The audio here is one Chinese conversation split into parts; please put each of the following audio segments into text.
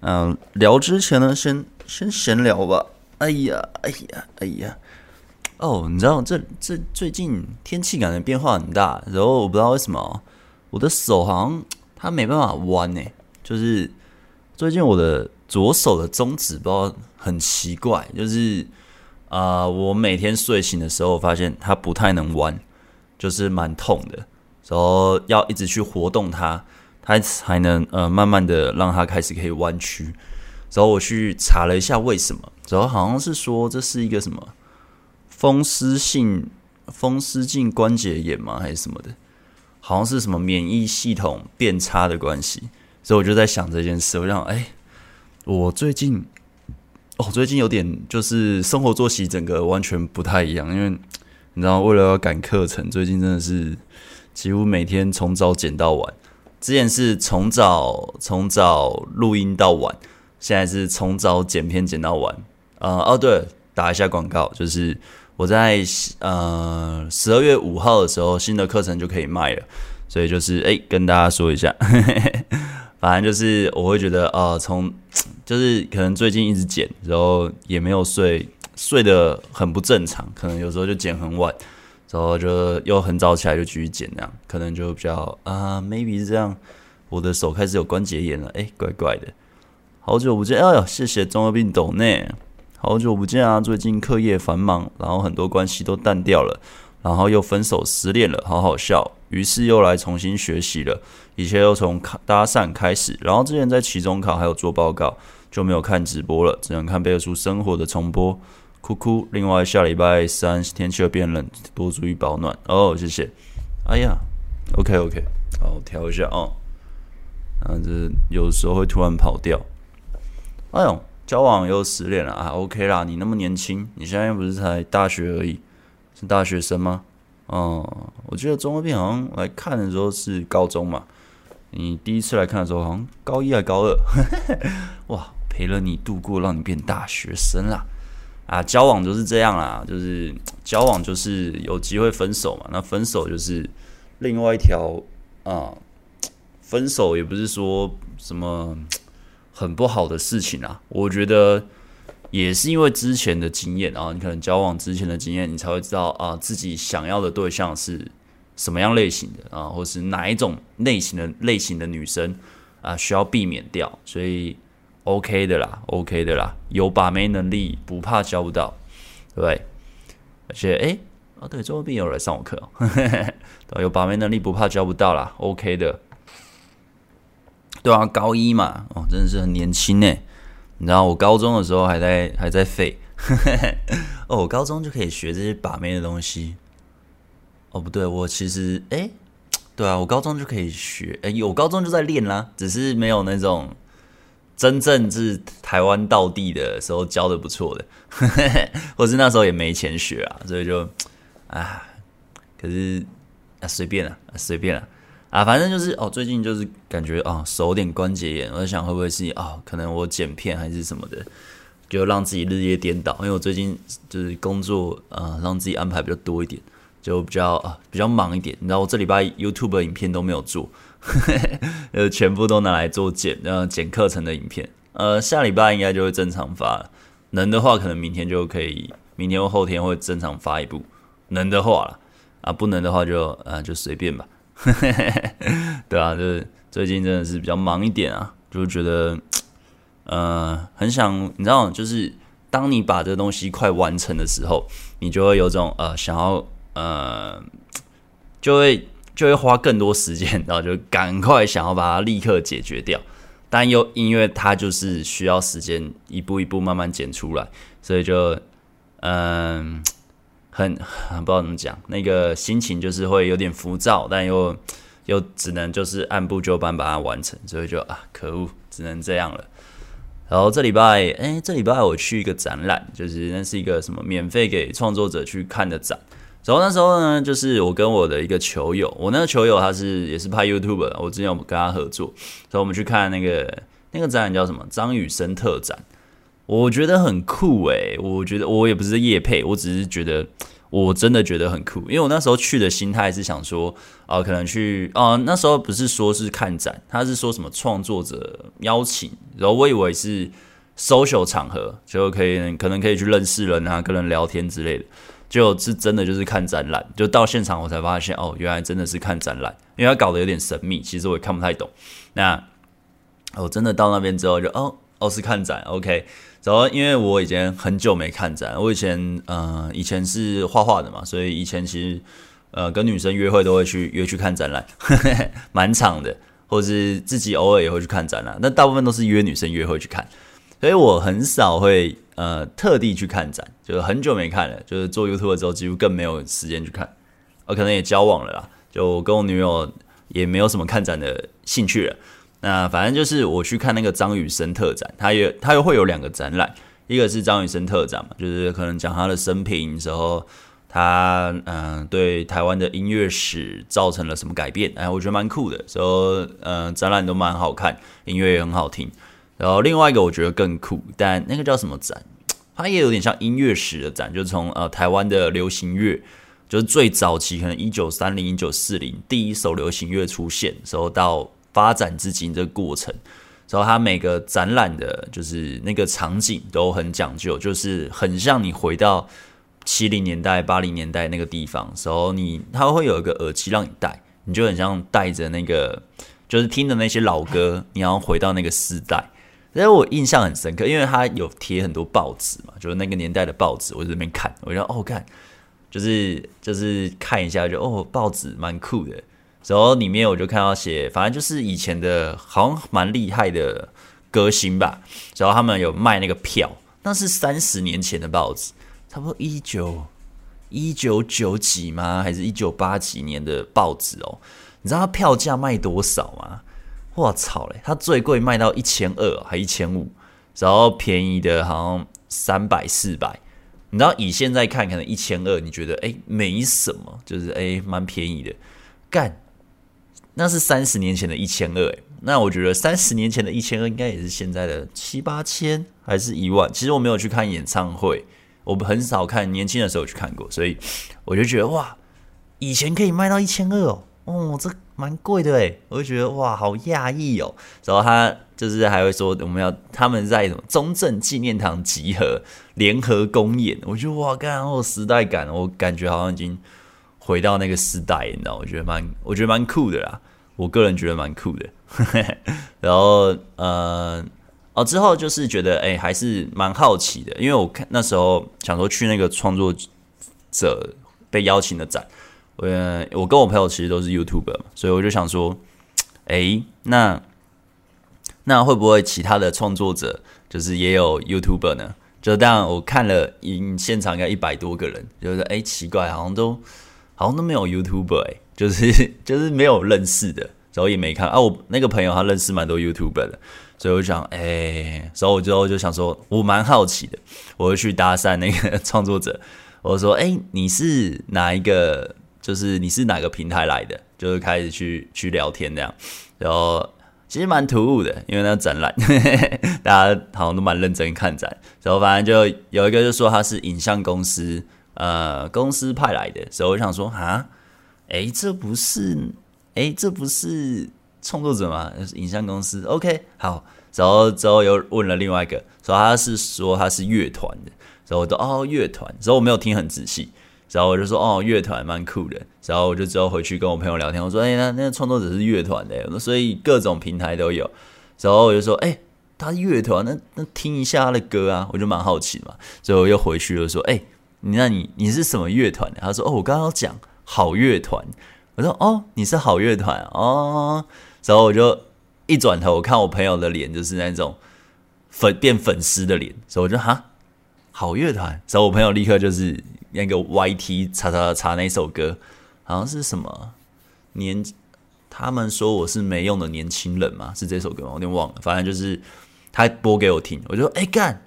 嗯，聊之前呢，先先闲聊吧。哎呀，哎呀，哎呀。哦，你知道这这最近天气感觉变化很大，然后我不知道为什么我的手好像它没办法弯呢，就是最近我的左手的中指不知道很奇怪，就是啊、我每天睡醒的时候发现它不太能弯，就是蛮痛的，然后要一直去活动它，它才能呃慢慢的让它开始可以弯曲。然后我去查了一下为什么，然后好像是说这是一个什么。风湿性风湿性关节炎吗？还是什么的？好像是什么免疫系统变差的关系，所以我就在想这件事。我想，哎，我最近，哦，最近有点就是生活作息整个完全不太一样，因为你知道，为了要赶课程，最近真的是几乎每天从早剪到晚。之前是从早从早录音到晚，现在是从早剪片剪到晚。呃，哦，对，打一下广告，就是。我在呃十二月五号的时候，新的课程就可以卖了，所以就是哎、跟大家说一下，反正就是我会觉得呃，从就是可能最近一直剪，然后也没有睡，睡得很不正常，可能有时候就剪很晚，然后就又很早起来就继续剪，这样可能就比较啊、maybe 是这样，我的手开始有关节炎了，哎、怪怪的，好久不见，哎呦，谢谢中二病抖内。好久不见啊！最近课业繁忙，然后很多关系都淡掉了，然后又分手失恋了，好好笑。于是又来重新学习了，一切又从搭讪开始。然后之前在期中考还有做报告，就没有看直播了，只能看贝克书生活的重播，哭哭。另外下礼拜三天气会变冷，多注意保暖哦。谢谢。哎呀，OK OK，好，调一下哦。啊，这有时候会突然跑掉。哎呦。交往又失恋了啊？OK 啦，你那么年轻，你现在不是才大学而已，是大学生吗？哦、嗯，我记得中二病好像来看的时候是高中嘛，你第一次来看的时候好像高一还高二，哇，陪了你度过，让你变大学生啦！啊，交往就是这样啦，就是交往就是有机会分手嘛，那分手就是另外一条啊、分手也不是说什么。很不好的事情啊，我觉得也是因为之前的经验啊，你可能交往之前的经验，你才会知道啊，自己想要的对象是什么样类型的啊，或是哪一种类型的类型的女生啊，需要避免掉，所以 OK 的啦，OK 的啦，有把妹能力不怕交不到，对不对？而且哎，啊对，中二病有来上我课哦，有把妹能力不怕交不到啦，OK 的。对啊，高一嘛，哦，真的是很年轻呢。你知道我高中的时候还在还在废，哦，我高中就可以学这些把妹的东西。哦，不对，我其实，哎，对啊，我高中就可以学，哎，我高中就在练啦，只是没有那种真正是台湾道地的时候教的不错的，或是那时候也没钱学啊，所以就，啊，可是啊，随便了，随便了。啊，反正就是哦，最近就是感觉啊，手有点关节炎，我在想会不会是啊，可能我剪片还是什么的，就让自己日夜颠倒。因为我最近就是工作啊，让自己安排比较多一点，就比较啊比较忙一点。你知道我这礼拜 YouTube 影片都没有做，呃，全部都拿来做剪，呃，剪课程的影片。呃，下礼拜应该就会正常发了，能的话可能明天就可以，明天或后天会正常发一部，能的话了啊，不能的话就啊就随便吧。对啊，就是最近真的是比较忙一点啊，就觉得，呃，很想你知道，就是当你把这个东西快完成的时候，你就会有种呃想要呃，就会就会花更多时间，然后就赶快想要把它立刻解决掉，但又因为它就是需要时间一步一步慢慢剪出来，所以就嗯。很很不知道怎么讲，那个心情就是会有点浮躁，但又又只能就是按部就班把它完成，所以就啊，可恶，只能这样了。然后这礼拜，哎、这礼拜我去一个展览，就是那是一个什么免费给创作者去看的展。然后那时候呢，就是我跟我的一个球友，我那个球友他是也是拍 YouTube 的，我之前有跟他合作，所以我们去看那个那个展览叫什么张雨生特展。我觉得很酷诶、我觉得我也不是夜配，我只是觉得我真的觉得很酷，因为我那时候去的心态是想说，啊、可能去，哦、呃，那时候不是说是看展，他是说什么创作者邀请，然后我以为是 social 场合，就可以可能可以去认识人啊，跟人聊天之类的，就是真的就是看展览，就到现场我才发现，哦，原来真的是看展览，因为他搞得有点神秘，其实我也看不太懂。那我真的到那边之后就，哦。哦，是看展，OK。然后因为我以前很久没看展，我以前呃以前是画画的嘛，所以以前其实呃跟女生约会都会去约去看展览，蛮长的，或者是自己偶尔也会去看展览。那大部分都是约女生约会去看，所以我很少会呃特地去看展，就是很久没看了，就是做 YouTube 之后几乎更没有时间去看。我可能也交往了啦，就跟我女友也没有什么看展的兴趣了。那反正就是我去看那个张雨生特展，他也他又会有两个展览，一个是张雨生特展嘛，就是可能讲他的生平时候，他嗯、对台湾的音乐史造成了什么改变，哎，我觉得蛮酷的，所以嗯、展览都蛮好看，音乐也很好听。然后另外一个我觉得更酷，但那个叫什么展？它也有点像音乐史的展，就是从呃台湾的流行乐，就是最早期可能一九三零、一九四零第一首流行乐出现时候到。发展至今这个过程，然后它每个展览的，就是那个场景都很讲究，就是很像你回到七零年代、八零年代那个地方，时候你它会有一个耳机让你戴，你就很像戴着那个，就是听的那些老歌，你要回到那个时代。所以我印象很深刻，因为他有贴很多报纸嘛，就是那个年代的报纸，我在那边看，我就哦看，就是就是看一下就，哦报纸蛮酷的。然后里面我就看到写，反正就是以前的，好像蛮厉害的歌星吧。然后他们有卖那个票，那是三十年前的报纸，差不多一九一九九几吗？还是一九八几年的报纸哦？你知道它票价卖多少吗？我操嘞！它最贵卖到一千二，还一千五，然后便宜的好像三百四百。你知道以现在看，可能一千二，你觉得哎没什么，就是哎蛮便宜的，干。那是三十年前的一千二，那我觉得三十年前的一千二应该也是现在的七八千，还是一万？其实我没有去看演唱会，我很少看，年轻的时候去看过，所以我就觉得哇，以前可以卖到一千二哦，哦，这蛮贵的诶，我就觉得哇，好讶异哦。然后他就是还会说我们要他们在什么中正纪念堂集合联合公演，我觉得哇，干好时代感，我感觉好像已经。回到那个时代，你知道，我觉得蛮，我觉得蛮酷的啦。我个人觉得蛮酷的。然后，呃，哦，之后就是觉得，哎、还是蛮好奇的，因为我看那时候想说去那个创作者被邀请的展，我我跟我朋友其实都是 YouTuber 嘛，所以我就想说，哎、那那会不会其他的创作者就是也有 YouTuber 呢？就当然我看了，应现场应该一百多个人，就是哎、奇怪，好像都。好像都没有 YouTuber、就是就是没有认识的，然后也没看啊。我那个朋友他认识蛮多 YouTuber 的，所以我想，哎、欸，所以我之后就想说，我蛮好奇的，我就去搭讪那个 创作者，我说，哎、你是哪一个？就是你是哪个平台来的？就是开始去去聊天这样，然后其实蛮突兀的，因为那展览，大家好像都蛮认真看展，然后反正就有一个就说他是影像公司。呃，公司派来的，所以我想说，啊，哎，这不是，哎，这不是创作者吗？影像公司，OK，好，然后之后又问了另外一个，说他是说他是乐团的，然后我说哦，乐团，然后我没有听很仔细，然后我就说哦，乐团蛮酷的，然后我就之后回去跟我朋友聊天，我说，哎，那那个创作者是乐团的，所以各种平台都有，然后我就说，哎，他乐团，那那听一下他的歌啊，我就蛮好奇嘛，所以我又回去了说，哎。你那你你是什么乐团的？他说：“哦，我刚刚讲好乐团。”我说：“哦，你是好乐团哦。”然后我就一转头，我看我朋友的脸就是那种粉变粉丝的脸，所以我就哈好乐团。然后我朋友立刻就是那个 YT 查查查那首歌，好像是什么年？他们说我是没用的年轻人嘛，是这首歌吗？我有点忘了。反正就是他播给我听，我就说：“哎干，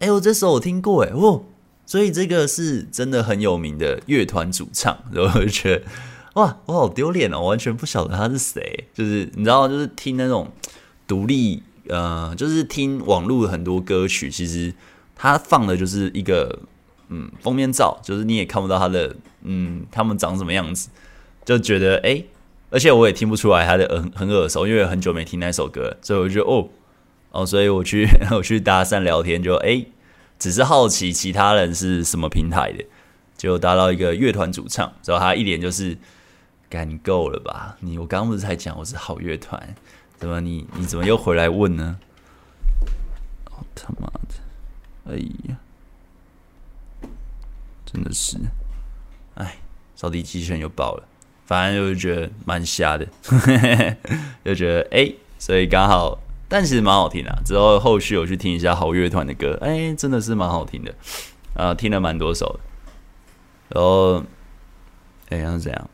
哎我这首我听过哎，哦。”所以这个是真的很有名的乐团主唱，然后我就觉得哇，我好丢脸哦，完全不晓得他是谁。就是你知道，就是听那种独立，呃，就是听网络很多歌曲，其实他放的就是一个嗯封面照，就是你也看不到他的嗯他们长什么样子，就觉得哎、而且我也听不出来他的很很耳熟，因为很久没听那首歌，所以我就哦哦，所以我去 我去搭讪聊天就，哎，只是好奇其他人是什么平台的，就搭到一个乐团主唱，然后他一脸就是。干够了吧？你我刚刚不是才讲我是好乐团，怎么你你怎么又回来问呢？哦他妈的！哎呀，真的是，哎，扫地机器人又爆了，反正就觉得蛮瞎的，就觉得哎、所以刚好，但其实蛮好听的。之后后续我去听一下好乐团的歌，哎、真的是蛮好听的，啊、听了蛮多首。然后，哎、欸，那是怎样？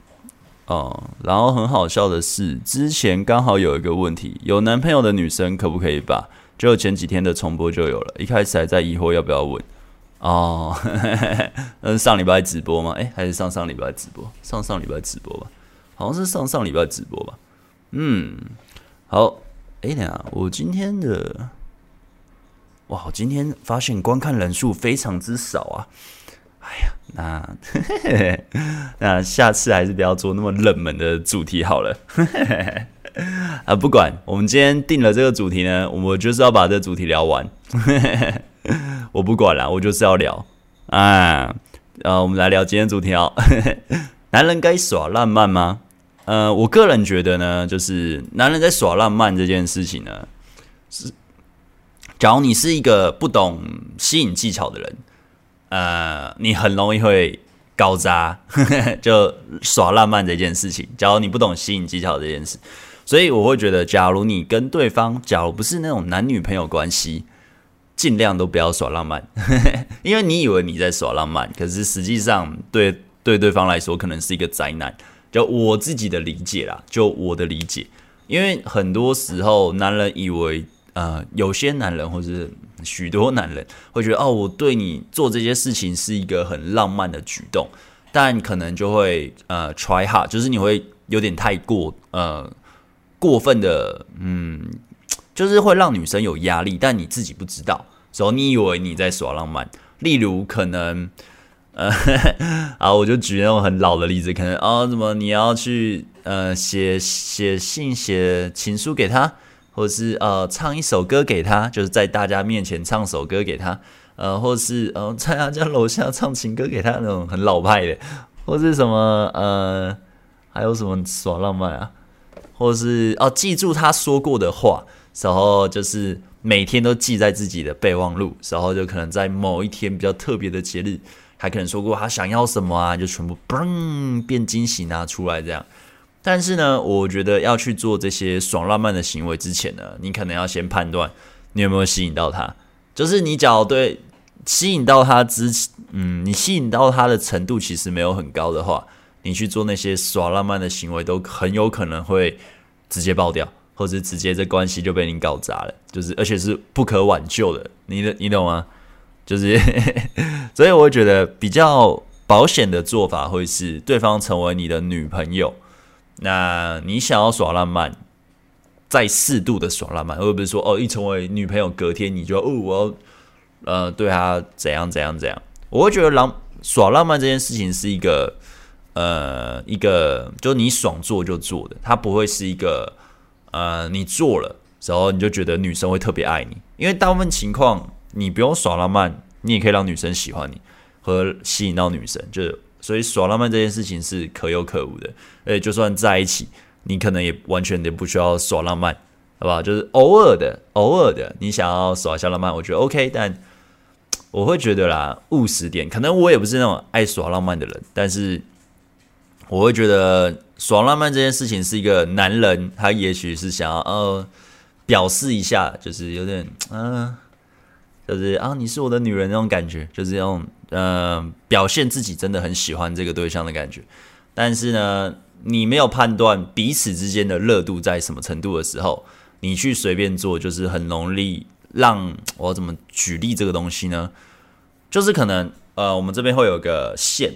哦，然后很好笑的是，之前刚好有一个问题，有男朋友的女生可不可以把？就前几天的重播就有了，一开始还在疑惑要不要问。哦，那是上礼拜直播吗？诶，还是上上礼拜直播？上上礼拜直播吧，好像是上上礼拜直播吧。嗯，好，哎，等下，我今天的，哇，我今天发现观看人数非常之少啊。哎呀，那呵呵 那下次还是不要做那么冷门的主题好了。啊，不管我们今天定了这个主题呢，我们就是要把这个主题聊完。我不管了，我就是要聊啊。呃，我们来聊今天主题哦。男人该耍浪漫吗？呃，我个人觉得呢，就是男人在耍浪漫这件事情呢，是假如你是一个不懂吸引技巧的人。呃，你很容易会搞砸，就耍浪漫这件事情。假如你不懂吸引技巧这件事，所以我会觉得，假如你跟对方，假如不是那种男女朋友关系，尽量都不要耍浪漫，因为你以为你在耍浪漫，可是实际上对对对方来说可能是一个灾难。就我自己的理解啦，就我的理解，因为很多时候男人以为。呃，有些男人或是许多男人会觉得，哦，我对你做这些事情是一个很浪漫的举动，但可能就会呃 try hard，就是你会有点太过呃过分的，嗯，就是会让女生有压力，但你自己不知道，所以你以为你在耍浪漫。例如，可能呃，啊，我就举那种很老的例子，可能啊，怎么你要去呃写写信写情书给他。或是呃唱一首歌给他，就是在大家面前唱首歌给他，呃，或是呃在他家楼下唱情歌给他那种很老派的，或是什么呃还有什么耍浪漫啊，或是哦记住他说过的话，然后就是每天都记在自己的备忘录，然后就可能在某一天比较特别的节日，还可能说过他想要什么啊，就全部嘣变惊喜拿出来这样。但是呢，我觉得要去做这些爽浪漫的行为之前呢，你可能要先判断你有没有吸引到他。就是你只要对吸引到他之，嗯，你吸引到他的程度其实没有很高的话，你去做那些耍浪漫的行为都很有可能会直接爆掉，或者直接这关系就被你搞砸了。就是而且是不可挽救的，你的你懂吗？就是，所以我觉得比较保险的做法会是对方成为你的女朋友。那你想要耍浪漫，再适度的耍浪漫，而不是说哦，一成为女朋友，隔天你就哦，我要呃对她怎样怎样怎样。我会觉得浪耍浪漫这件事情是一个呃一个，就你爽做就做的，它不会是一个呃你做了然后你就觉得女生会特别爱你，因为大部分情况你不用耍浪漫，你也可以让女生喜欢你和吸引到女生，就是。所以耍浪漫这件事情是可有可无的，而且就算在一起，你可能也完全也不需要耍浪漫，好不好？就是偶尔的，偶尔的，你想要耍一下浪漫，我觉得 OK。但我会觉得啦，务实点，可能我也不是那种爱耍浪漫的人，但是我会觉得耍浪漫这件事情是一个男人，他也许是想要呃表示一下，就是有点嗯。就是啊，你是我的女人那种感觉，就是那种呃表现自己真的很喜欢这个对象的感觉。但是呢，你没有判断彼此之间的热度在什么程度的时候，你去随便做，就是很容易让我怎么举例这个东西呢？就是可能呃，我们这边会有个线，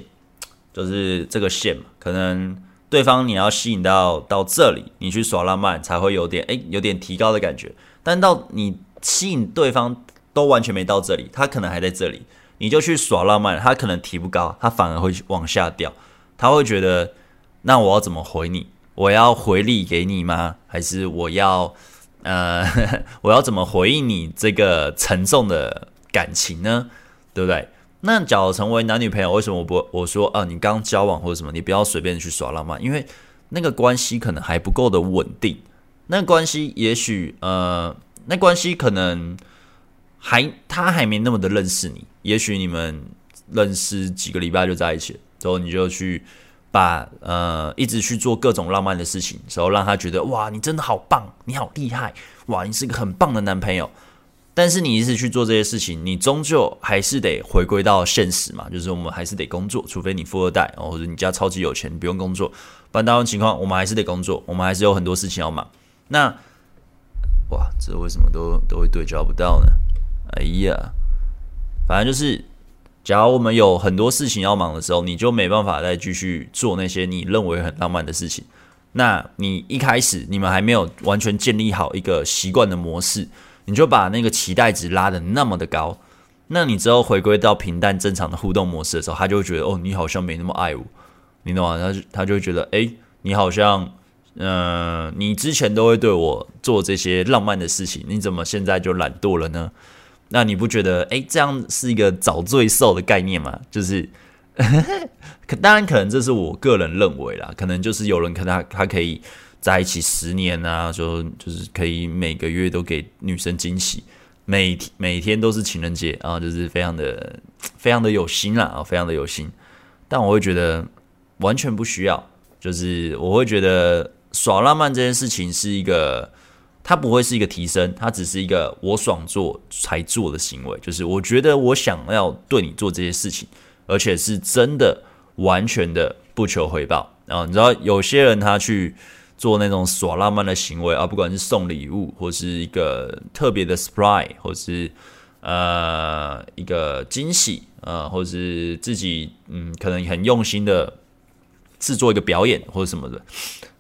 就是这个线嘛，可能对方你要吸引到到这里，你去耍浪漫才会有点诶，有点提高的感觉。但到你吸引对方。都完全没到这里，他可能还在这里，你就去耍浪漫，他可能提不高，他反而会往下掉，他会觉得，那我要怎么回你？我要回礼给你吗？还是我要呃，我要怎么回应你这个沉重的感情呢？对不对？那假如成为男女朋友，为什么我不我说啊？你刚交往或者什么，你不要随便去耍浪漫，因为那个关系可能还不够的稳定。那关系也许呃，那关系可能还他还没那么的认识你，也许你们认识几个礼拜就在一起了，之后你就去。把呃一直去做各种浪漫的事情，然后让他觉得哇，你真的好棒，你好厉害，哇，你是个很棒的男朋友。但是你一直去做这些事情，你终究还是得回归到现实嘛，就是我们还是得工作，除非你富二代，哦或者你家超级有钱，你不用工作。不然大部分情况，我们还是得工作，我们还是有很多事情要忙。那哇，这为什么都都会对焦不到呢？哎呀，反正就是。假如我们有很多事情要忙的时候，你就没办法再继续做那些你认为很浪漫的事情。那你一开始你们还没有完全建立好一个习惯的模式，你就把那个期待值拉得那么的高，那你之后回归到平淡正常的互动模式的时候，他就会觉得哦，你好像没那么爱我，你懂吗？他他就会觉得哎，你好像嗯、你之前都会对我做这些浪漫的事情，你怎么现在就懒惰了呢？那你不觉得诶，这样是一个找罪受的概念吗？就是，可当然可能这是我个人认为啦，可能就是有人可他他可以在一起十年啊，说就是可以每个月都给女生惊喜，每每天都是情人节啊，就是非常的非常的有心啦啊，非常的有心。但我会觉得完全不需要，就是我会觉得耍浪漫这件事情是一个。它不会是一个提升，它只是一个我爽做才做的行为。就是我觉得我想要对你做这些事情，而且是真的完全的不求回报。然后你知道有些人他去做那种耍浪漫的行为啊，不管是送礼物，或是一个特别的 surprise，或是呃一个惊喜啊，或是自己嗯可能很用心的制作一个表演或者什么的。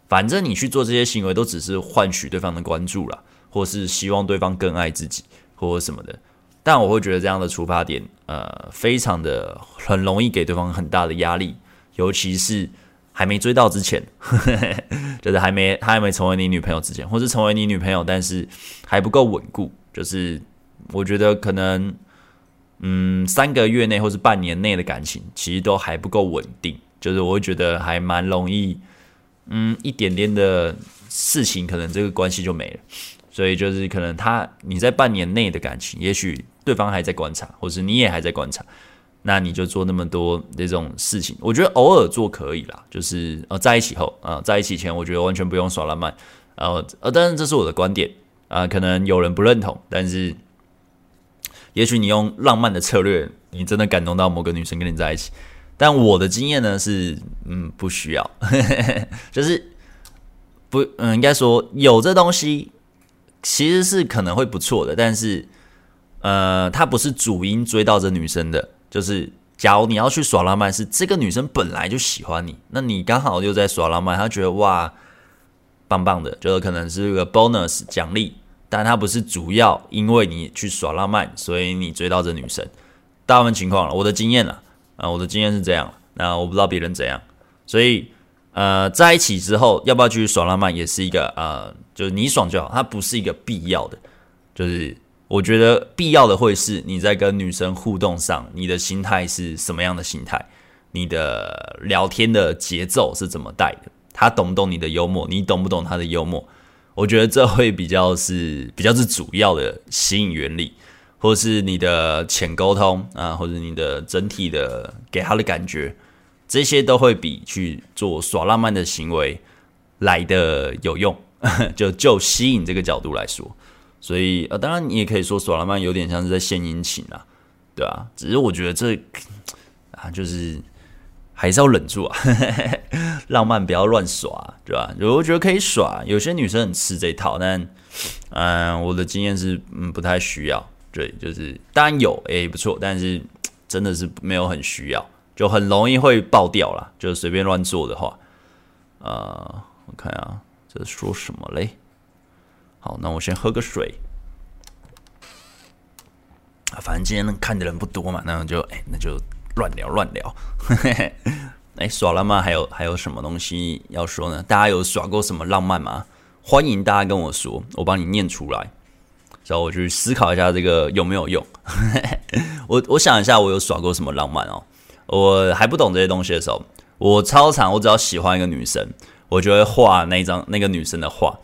反正你去做这些行为，都只是换取对方的关注啦，或是希望对方更爱自己，或什么的。但我会觉得这样的出发点，呃，非常的很容易给对方很大的压力，尤其是还没追到之前，就是还没他还没成为你女朋友之前，或是成为你女朋友，但是还不够稳固。就是我觉得可能，嗯，三个月内或是半年内的感情，其实都还不够稳定。就是我会觉得还蛮容易。嗯，一点点的事情，可能这个关系就没了。所以就是可能他你在半年内的感情，也许对方还在观察，或是你也还在观察，那你就做那么多这种事情。我觉得偶尔做可以啦，就是呃在一起后啊、呃，在一起前，我觉得完全不用耍浪漫。呃呃，当然这是我的观点啊、可能有人不认同，但是也许你用浪漫的策略，你真的感动到某个女生跟你在一起。但我的经验呢是，嗯，不需要，就是不，嗯，应该说有这东西其实是可能会不错的，但是，呃，它不是主因追到这女生的。就是假如你要去耍浪漫，是这个女生本来就喜欢你，那你刚好就在耍浪漫，她觉得哇，棒棒的，就是可能是一个 bonus 奖励，但她不是主要，因为你去耍浪漫，所以你追到这女生。大部分情况了，我的经验了。啊，我的经验是这样，那我不知道别人怎样，所以呃，在一起之后要不要继续耍浪漫，也是一个呃，就是你爽就好，它不是一个必要的，就是我觉得必要的会是你在跟女生互动上，你的心态是什么样的心态，你的聊天的节奏是怎么带的，他懂不懂你的幽默，你懂不懂他的幽默，我觉得这会比较是比较是主要的吸引原理。或是你的浅沟通啊，或者你的整体的给他的感觉，这些都会比去做耍浪漫的行为来的有用。就就吸引这个角度来说，所以呃，当然你也可以说耍浪漫有点像是在献殷勤啊，对啊，只是我觉得这啊，就是还是要忍住啊，浪漫不要乱耍，对吧？我觉得可以耍，有些女生很吃这一套，但嗯、我的经验是嗯，不太需要。对，就是当然有，诶，不错，但是真的是没有很需要，就很容易会爆掉啦。就随便乱做的话，呃，我看啊，这说什么嘞？好，那我先喝个水。反正今天能看的人不多嘛，那就哎，那就乱聊乱聊。哎、欸，耍浪漫还有还有什么东西要说呢？大家有耍过什么浪漫吗？欢迎大家跟我说，我帮你念出来，然后我去思考一下这个有没有用。我我想一下，我有耍过什么浪漫哦？我还不懂这些东西的时候，我超常，我只要喜欢一个女生，我就会画那张那个女生的画，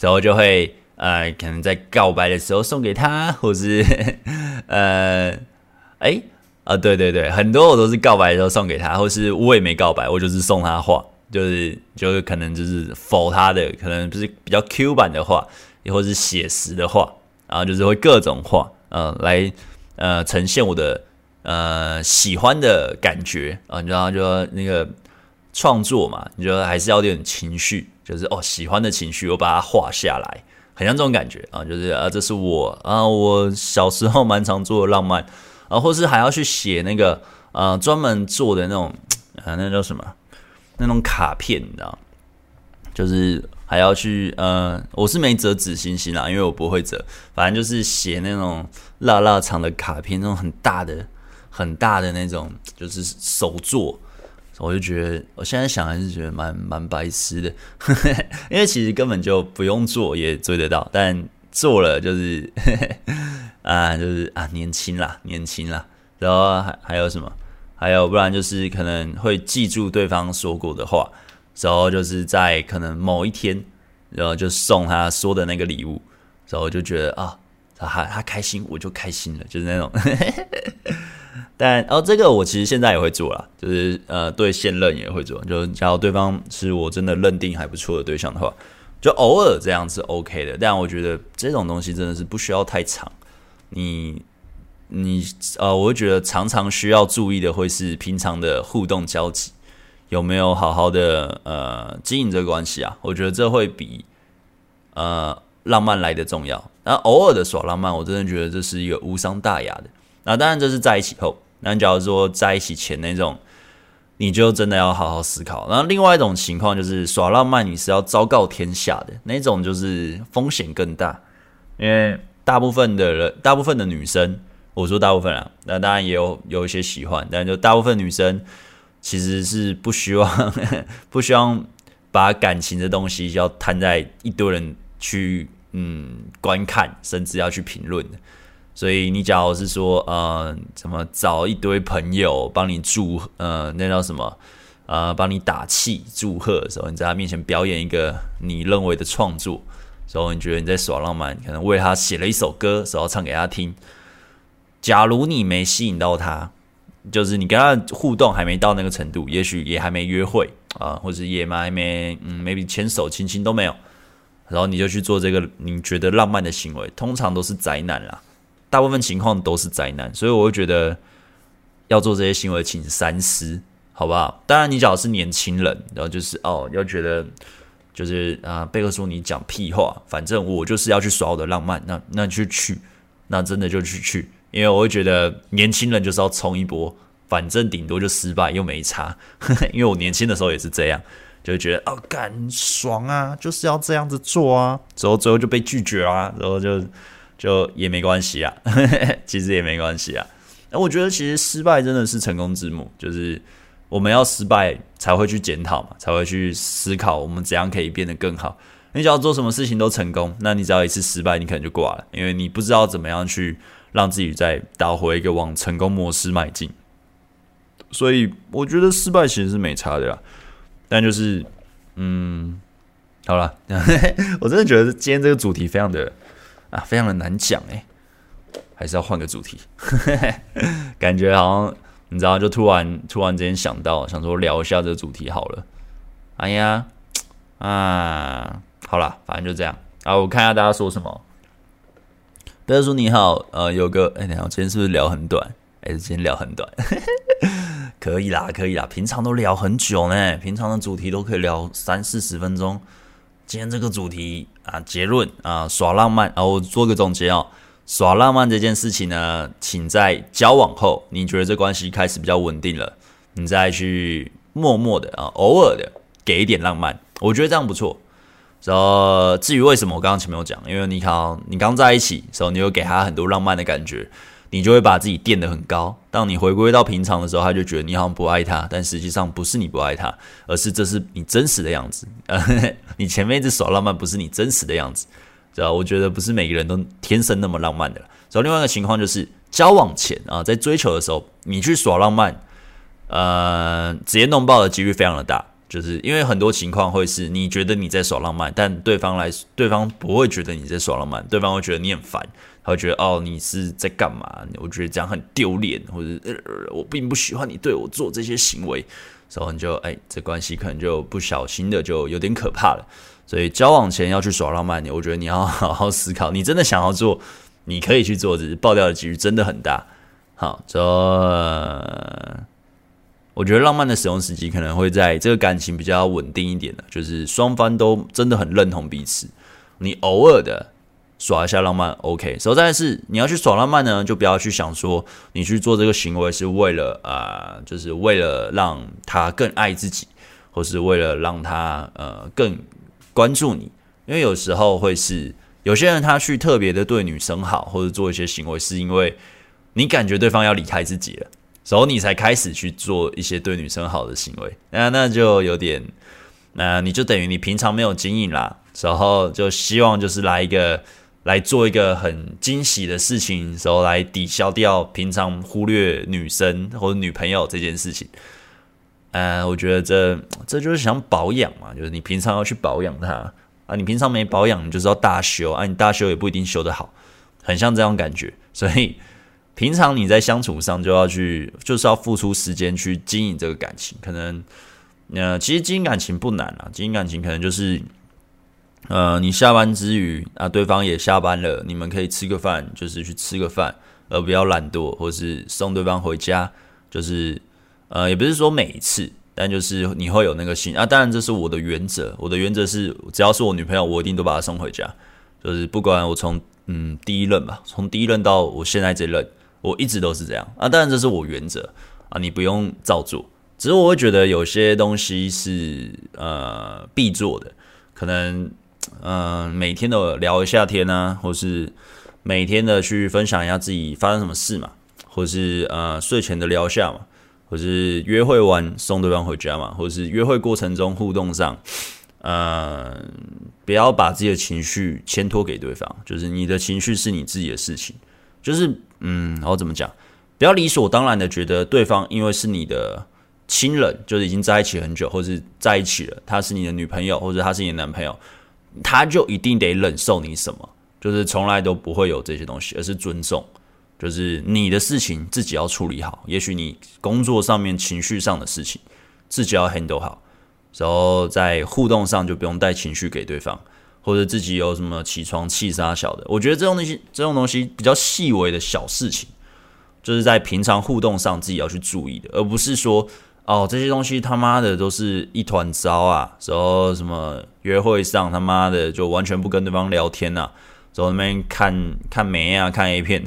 然后就会。呃，可能在告白的时候送给他，或是 呃，哎、啊、对对对，很多我都是告白的时候送给他，或是我也没告白，我就是送他画，就是就是可能就是否他的，可能不是比较 Q 版的画，也或是写实的画，然后就是会各种画，呃，来呃呈现我的呃喜欢的感觉啊，然后就那个创作嘛，你觉得还是要有点情绪，就是哦喜欢的情绪，我把它画下来。很像这种感觉啊，就是啊，这是我啊，我小时候蛮常做的浪漫啊，或是还要去写那个呃专门做的那种 啊，那叫什么？那种卡片，你知道？就是还要去呃，我是没折纸星星啦，因为我不会折，反正就是写那种辣辣长的卡片，那种很大的、很大的那种，就是手作。我就觉得，我现在想还是觉得蛮蛮白痴的，因为其实根本就不用做也追得到，但做了就是 啊，就是啊，年轻啦，年轻啦。然后还还有什么？还有不然就是可能会记住对方说过的话，然后就是在可能某一天，然后就送他说的那个礼物，然后就觉得啊，他他开心，我就开心了，就是那种。但哦，这个我其实现在也会做啦，就是呃，对现任也会做。就是假如对方是我真的认定还不错的对象的话，就偶尔这样是 OK 的。但我觉得这种东西真的是不需要太长。你你呃，我会觉得常常需要注意的会是平常的互动交集有没有好好的呃经营这个关系啊？我觉得这会比呃浪漫来的重要。那偶尔的耍浪漫，我真的觉得这是一个无伤大雅的。那当然这是在一起后。那假如说在一起前那种，你就真的要好好思考。然后另外一种情况就是耍浪漫，你是要昭告天下的那种，就是风险更大。因为大部分的人，大部分的女生，我说大部分啊，那当然也有有一些喜欢，但就大部分女生其实是不希望 不希望把感情的东西要摊在一堆人去嗯观看，甚至要去评论。所以你假如是说，呃，怎么找一堆朋友帮你祝，呃，那叫什么，呃，帮你打气祝贺的时候，你在他面前表演一个你认为的创作，时候你觉得你在耍浪漫，可能为他写了一首歌，时候唱给他听。假如你没吸引到他，就是你跟他互动还没到那个程度，也许也还没约会啊，呃，或者也还没，嗯，maybe 牵手亲亲都没有，然后你就去做这个你觉得浪漫的行为，通常都是宅男啦。大部分情况都是宅男，所以我会觉得要做这些行为，请三思，好不好？当然，你只要是年轻人，然后就是哦，要觉得就是啊，贝克说你讲屁话，反正我就是要去耍我的浪漫，那那就去，那真的就去去，因为我会觉得年轻人就是要冲一波，反正顶多就失败又没差，呵呵，因为我年轻的时候也是这样，就觉得哦，干爽啊，就是要这样子做啊，之后最后就被拒绝啊，然后就。就也没关系啊，其实也没关系啊。那我觉得其实失败真的是成功之母，就是我们要失败才会去检讨嘛，才会去思考我们怎样可以变得更好。你只要做什么事情都成功，那你只要一次失败，你可能就挂了，因为你不知道怎么样去让自己再倒回一个往成功模式迈进。所以我觉得失败其实是没差的啦，但就是嗯，好了，我真的觉得今天这个主题非常的。啊，非常的难讲哎，还是要换个主题，感觉好像你知道，就突然突然之间想到，想说聊一下这个主题好了。哎呀，啊，好了，反正就这样啊。我看一下大家说什么。大家说你好，呃，有个哎，你好，今天是不是聊很短？哎，今天聊很短，可以啦，可以啦。平常都聊很久呢，平常的主题都可以聊三四十分钟。今天这个主题啊，结论啊，耍浪漫啊，我做个总结哦。耍浪漫这件事情呢，请在交往后，你觉得这关系开始比较稳定了，你再去默默的啊，偶尔的给一点浪漫，我觉得这样不错。然后至于为什么，我刚刚前面有讲，因为你看，你刚在一起时候，你有给他很多浪漫的感觉，你就会把自己垫得很高。当你回归到平常的时候，他就觉得你好像不爱他，但实际上不是你不爱他，而是这是你真实的样子。呃，你前面一直耍浪漫，不是你真实的样子，知道？我觉得不是每个人都天生那么浪漫的。然后另外一个情况就是交往前啊，在追求的时候，你去耍浪漫，呃，直接弄爆的几率非常的大。就是因为很多情况会是你觉得你在耍浪漫，但对方来，对方不会觉得你在耍浪漫，对方会觉得你很烦，他会觉得哦，你是在干嘛？我觉得这样很丢脸，或者呃，我并不喜欢你对我做这些行为，所以你就哎，这关系可能就不小心的就有点可怕了。所以交往前要去耍浪漫，我觉得你要好好思考，你真的想要做，你可以去做，只是爆掉的几率真的很大。好，这。我觉得浪漫的使用时机可能会在这个感情比较稳定一点的，就是双方都真的很认同彼此。你偶尔的耍一下浪漫，OK。实在是你要去耍浪漫呢，就不要去想说你去做这个行为是为了啊、就是为了让他更爱自己，或是为了让他呃更关注你。因为有时候会是有些人他去特别的对女生好，或者做一些行为，是因为你感觉对方要离开自己了。然后你才开始去做一些对女生好的行为，那那就有点，那你就等于你平常没有经营啦，然后就希望就是来一个来做一个很惊喜的事情，时候来抵消掉平常忽略女生或者女朋友这件事情。呃，我觉得这这就是想保养嘛，就是你平常要去保养它啊，你平常没保养，你就是要大修啊，你大修也不一定修得好，很像这样感觉，所以。平常你在相处上就要去，就是要付出时间去经营这个感情。可能，呃，其实经营感情不难啊，经营感情可能就是，呃，你下班之余啊，对方也下班了，你们可以吃个饭，就是去吃个饭，而不要懒惰，或是送对方回家，就是，呃，也不是说每一次，但就是你会有那个心啊。当然，这是我的原则，我的原则是，只要是我女朋友，我一定都把她送回家，就是不管我从嗯第一任吧，从第一任到我现在这任。我一直都是这样啊，当然这是我原则啊，你不用照做。只是我会觉得有些东西是呃必做的，可能嗯、每天都聊一下天啊，或是每天的去分享一下自己发生什么事嘛，或是呃睡前的聊一下嘛，或是约会完送对方回家嘛，或是约会过程中互动上，呃不要把自己的情绪牵拖给对方，就是你的情绪是你自己的事情。就是，嗯，然后怎么讲？不要理所当然的觉得对方因为是你的亲人，就是已经在一起很久，或是在一起了，他是你的女朋友，或者他是你的男朋友，他就一定得忍受你什么？就是从来都不会有这些东西，而是尊重。就是你的事情自己要处理好，也许你工作上面情绪上的事情自己要 handle 好，然后在互动上就不用带情绪给对方。或者自己有什么起床气杀小的，我觉得这种东西，这种东西比较细微的小事情，就是在平常互动上自己要去注意的，而不是说哦这些东西他妈的都是一团糟啊，然后什么约会上他妈的就完全不跟对方聊天呐、啊，在那边看看美啊看 A 片，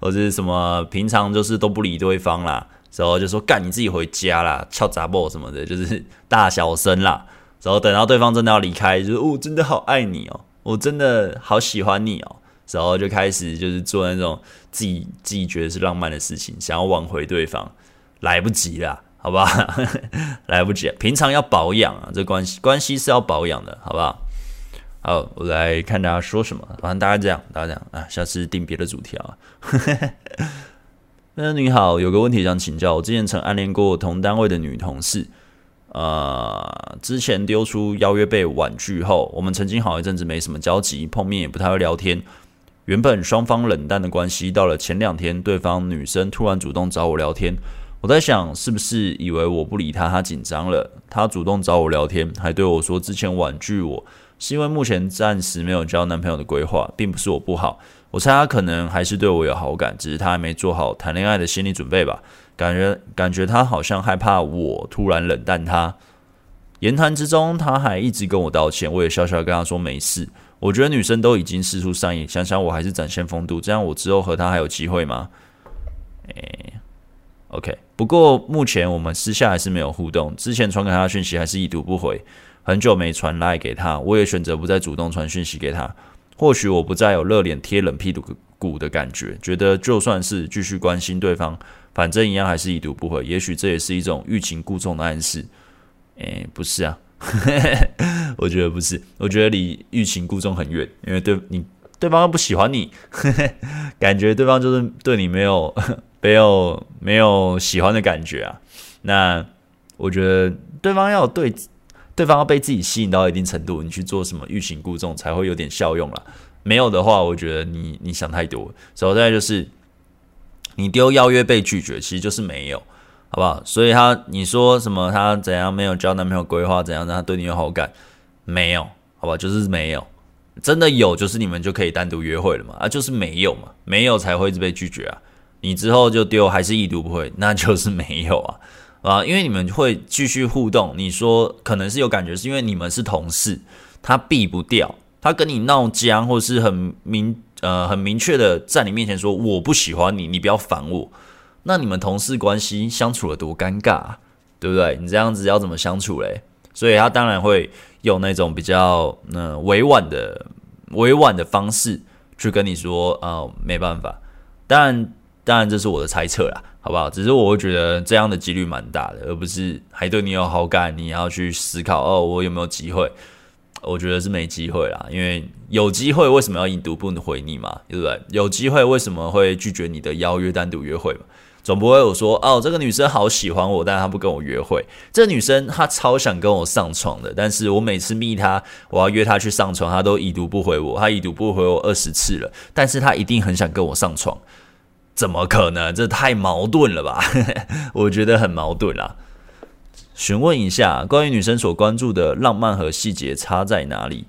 或者是什么平常就是都不理对方啦，然后就说干你自己回家啦，敲杂报什么的，就是大小声啦。然后等到对方真的要离开，就是我、哦、真的好爱你哦，我真的好喜欢你哦，然后就开始就是做那种自己自己觉得是浪漫的事情，想要挽回对方，来不及了，好吧？来不及，平常要保养啊，这关系关系是要保养的，好不好？好，我来看大家说什么，反正大家这样，大家这样啊，下次定别的主题啊。那你好，有个问题想请教，我之前曾暗恋过同单位的女同事。呃，之前丢出邀约被婉拒后，我们曾经好一阵子没什么交集，碰面也不太会聊天。原本双方冷淡的关系，到了前两天，对方女生突然主动找我聊天。我在想，是不是以为我不理他，他紧张了？他主动找我聊天，还对我说之前婉拒我是因为目前暂时没有交男朋友的规划，并不是我不好。我猜他可能还是对我有好感，只是他还没做好谈恋爱的心理准备吧。感觉感觉他好像害怕我突然冷淡他，言谈之中他还一直跟我道歉，我也笑笑跟他说没事。我觉得女生都已经释出善意，想想我还是展现风度，这样我之后和他还有机会吗？诶，OK。不过目前我们私下还是没有互动，之前传给他的讯息还是已读不回，很久没传来给他，我也选择不再主动传讯息给他。或许我不再有热脸贴冷屁股。的感觉，觉得就算是继续关心对方，反正一样还是已读不回。也许这也是一种欲擒故纵的暗示。诶，不是啊，我觉得不是，我觉得离欲擒故纵很远，因为对你对方不喜欢你，感觉对方就是对你没有没有没有喜欢的感觉啊。那我觉得对方要对。对方要被自己吸引到一定程度，你去做什么欲擒故纵才会有点效用啦。没有的话，我觉得你你想太多。所以再就是你丢邀约被拒绝，其实就是没有，好不好？所以他你说什么他怎样没有交男朋友规划怎样让他对你有好感？没有，好吧，就是没有。真的有，就是你们就可以单独约会了嘛？啊，就是没有嘛，没有才会一直被拒绝啊。你之后就丢还是已读不回，那就是没有啊。啊，因为你们会继续互动，你说可能是有感觉，是因为你们是同事，他避不掉，他跟你闹僵，或是很明呃很明确的在你面前说我不喜欢你，你不要烦我，那你们同事关系相处了多尴尬，对不对？你这样子要怎么相处嘞？所以他当然会用那种比较嗯、委婉的委婉的方式去跟你说啊、呃，没办法，当然当然这是我的猜测啦。好不好？只是我会觉得这样的几率蛮大的，而不是还对你有好感，你要去思考哦，我有没有机会？我觉得是没机会啦，因为有机会为什么要已读不回你嘛？对不对？有机会为什么会拒绝你的邀约单独约会嘛？总不会有说哦，这个女生好喜欢我，但她不跟我约会。这个女生她超想跟我上床的，但是我每次密她，我要约她去上床，她都已读不回我，她已读不回我二十次了，但是她一定很想跟我上床。怎么可能？这太矛盾了吧？我觉得很矛盾啦。询问一下，关于女生所关注的浪漫和细节差在哪里？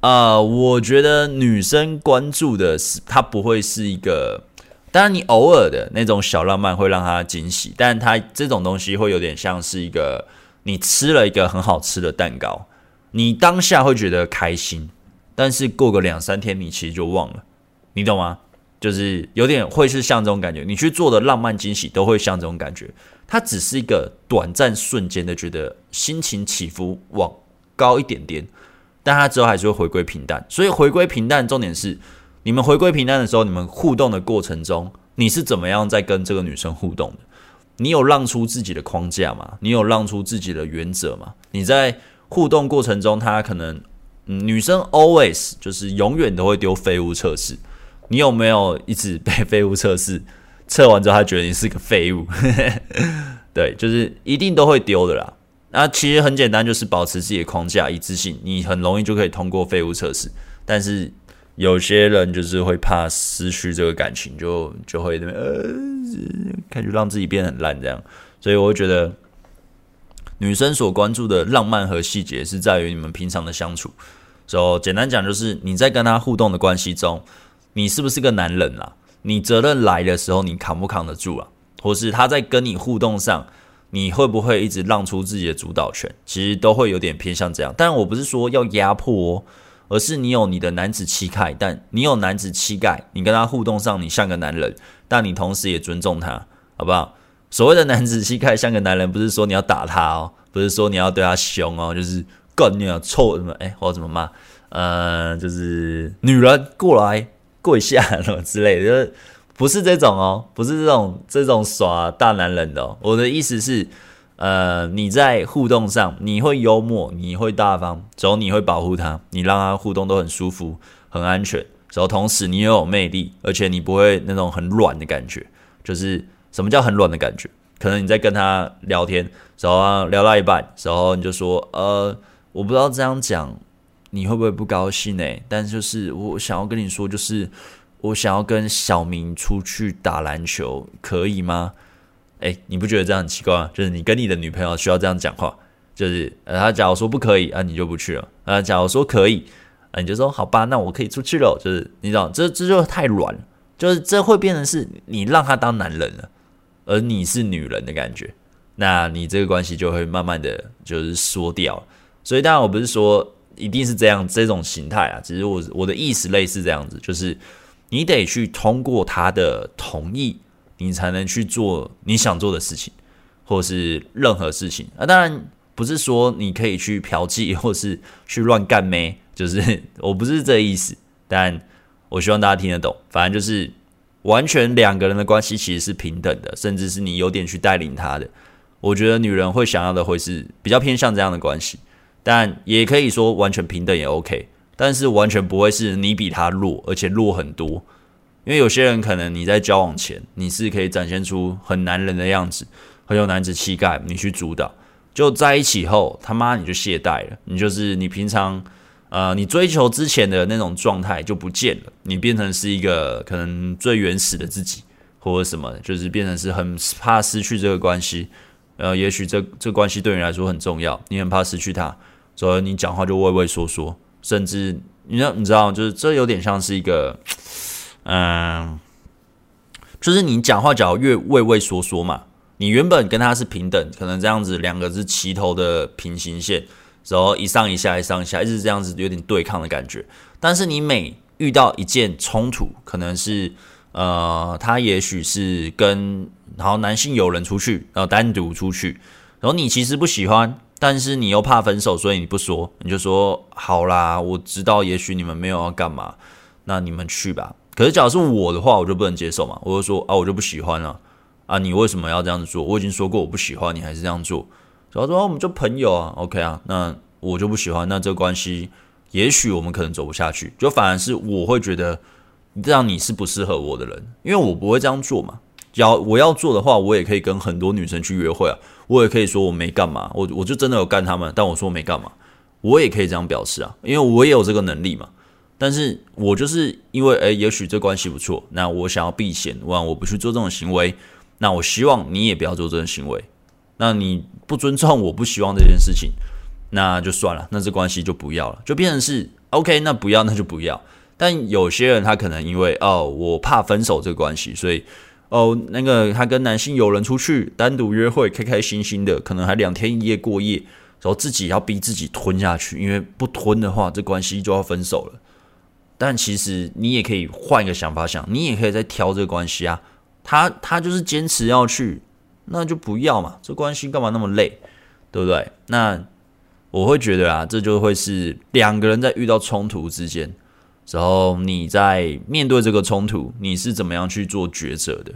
啊、我觉得女生关注的是，她不会是一个，当然你偶尔的那种小浪漫会让她惊喜，但她这种东西会有点像是一个，你吃了一个很好吃的蛋糕，你当下会觉得开心，但是过个两三天，你其实就忘了，你懂吗？就是有点会是像这种感觉，你去做的浪漫惊喜都会像这种感觉，它只是一个短暂瞬间的觉得心情起伏往高一点点，但它之后还是会回归平淡。所以回归平淡，重点是你们回归平淡的时候，你们互动的过程中，你是怎么样在跟这个女生互动的？你有让出自己的框架吗？你有让出自己的原则吗？你在互动过程中，她可能，女生 always 就是永远都会丢废物测试。你有没有一直被 废物测试？测完之后，他觉得你是个废物？对，就是一定都会丢的啦。那其实很简单，就是保持自己的框架一致性，你很容易就可以通过废物测试。但是有些人就是会怕失去这个感情，就就会呃，开始让自己变得很烂这样。所以我会觉得，女生所关注的浪漫和细节是在于你们平常的相处。所以简单讲，就是你在跟他互动的关系中。你是不是个男人啊？你责任来的时候，你扛不扛得住啊？或是他在跟你互动上，你会不会一直让出自己的主导权？其实都会有点偏向这样。但我不是说要压迫哦，而是你有你的男子气概，但你有男子气概，你跟他互动上，你像个男人，但你同时也尊重他，好不好？所谓的男子气概像个男人，不是说你要打他哦，不是说你要对他凶哦，就是干你啊臭什么？哎，我要怎么骂？呃，就是女人过来。跪下什么之类的，就是不是这种哦，不是这种这种耍大男人的。我的意思是，呃，你在互动上，你会幽默，你会大方，之后你会保护他，你让他互动都很舒服、很安全。然后同时你又有魅力，而且你不会那种很软的感觉。就是什么叫很软的感觉？可能你在跟他聊天，然后聊到一半，然后你就说，呃，我不知道这样讲。你会不会不高兴呢？但就是我想要跟你说，就是我想要跟小明出去打篮球，可以吗？诶，你不觉得这样很奇怪吗？就是你跟你的女朋友需要这样讲话，就是呃，他假如说不可以啊，你就不去了啊。假如说可以啊，你就说好吧，那我可以出去了。就是你知道，这这就太软，就是这会变成是你让他当男人了，而你是女人的感觉，那你这个关系就会慢慢的就是缩掉。所以当然我不是说。一定是这样这种形态啊，只是我我的意思类似这样子，就是你得去通过他的同意，你才能去做你想做的事情，或是任何事情啊。当然不是说你可以去嫖妓，或是去乱干妹，就是 我不是这意思。但我希望大家听得懂。反正就是完全两个人的关系其实是平等的，甚至是你有点去带领他的。我觉得女人会想要的会是比较偏向这样的关系，但也可以说完全平等也 OK。但是完全不会是你比他弱，而且弱很多。因为有些人可能你在交往前你是可以展现出很男人的样子，很有男子气概，你去主导。就在一起后，他妈你就懈怠了，你就是你平常呃你追求之前的那种状态就不见了，你变成是一个可能最原始的自己，或者什么，就是变成是很怕失去这个关系。呃，也许这这关系对你来说很重要，你很怕失去他，所以你讲话就畏畏缩缩，甚至你知道你知道，就是这有点像是一个，嗯、就是你讲话讲越畏畏缩缩嘛，你原本跟他是平等，可能这样子两个是齐头的平行线，然后一上一下，一上一下，一直这样子有点对抗的感觉，但是你每遇到一件冲突，可能是。呃，他也许是跟然后男性友人出去，然后单独出去，然后你其实不喜欢，但是你又怕分手，所以你不说，你就说好啦，我知道，也许你们没有要干嘛，那你们去吧。可是假如是我的话，我就不能接受嘛，我就说啊，我就不喜欢了啊，你为什么要这样子做？我已经说过我不喜欢，你还是这样做。然后说我们就朋友啊，OK 啊，那我就不喜欢，那这个关系也许我们可能走不下去，就反而是我会觉得。这样你是不适合我的人，因为我不会这样做嘛。要我要做的话，我也可以跟很多女生去约会啊，我也可以说我没干嘛，我我就真的有干他们，但我说没干嘛，我也可以这样表示啊，因为我也有这个能力嘛。但是我就是因为，诶，也许这关系不错，那我想要避嫌，我我不去做这种行为，那我希望你也不要做这种行为。那你不尊重我，不希望这件事情，那就算了，那这关系就不要了，就变成是 OK，那不要，那就不要。但有些人他可能因为哦，我怕分手这个关系，所以哦，那个他跟男性友人出去单独约会，开开心心的，可能还两天一夜过夜，然后自己要逼自己吞下去，因为不吞的话，这关系就要分手了。但其实你也可以换一个想法想，你也可以再挑这个关系啊。他他就是坚持要去，那就不要嘛，这关系干嘛那么累，对不对？那我会觉得啊，这就会是两个人在遇到冲突之间。然后你在面对这个冲突，你是怎么样去做抉择的？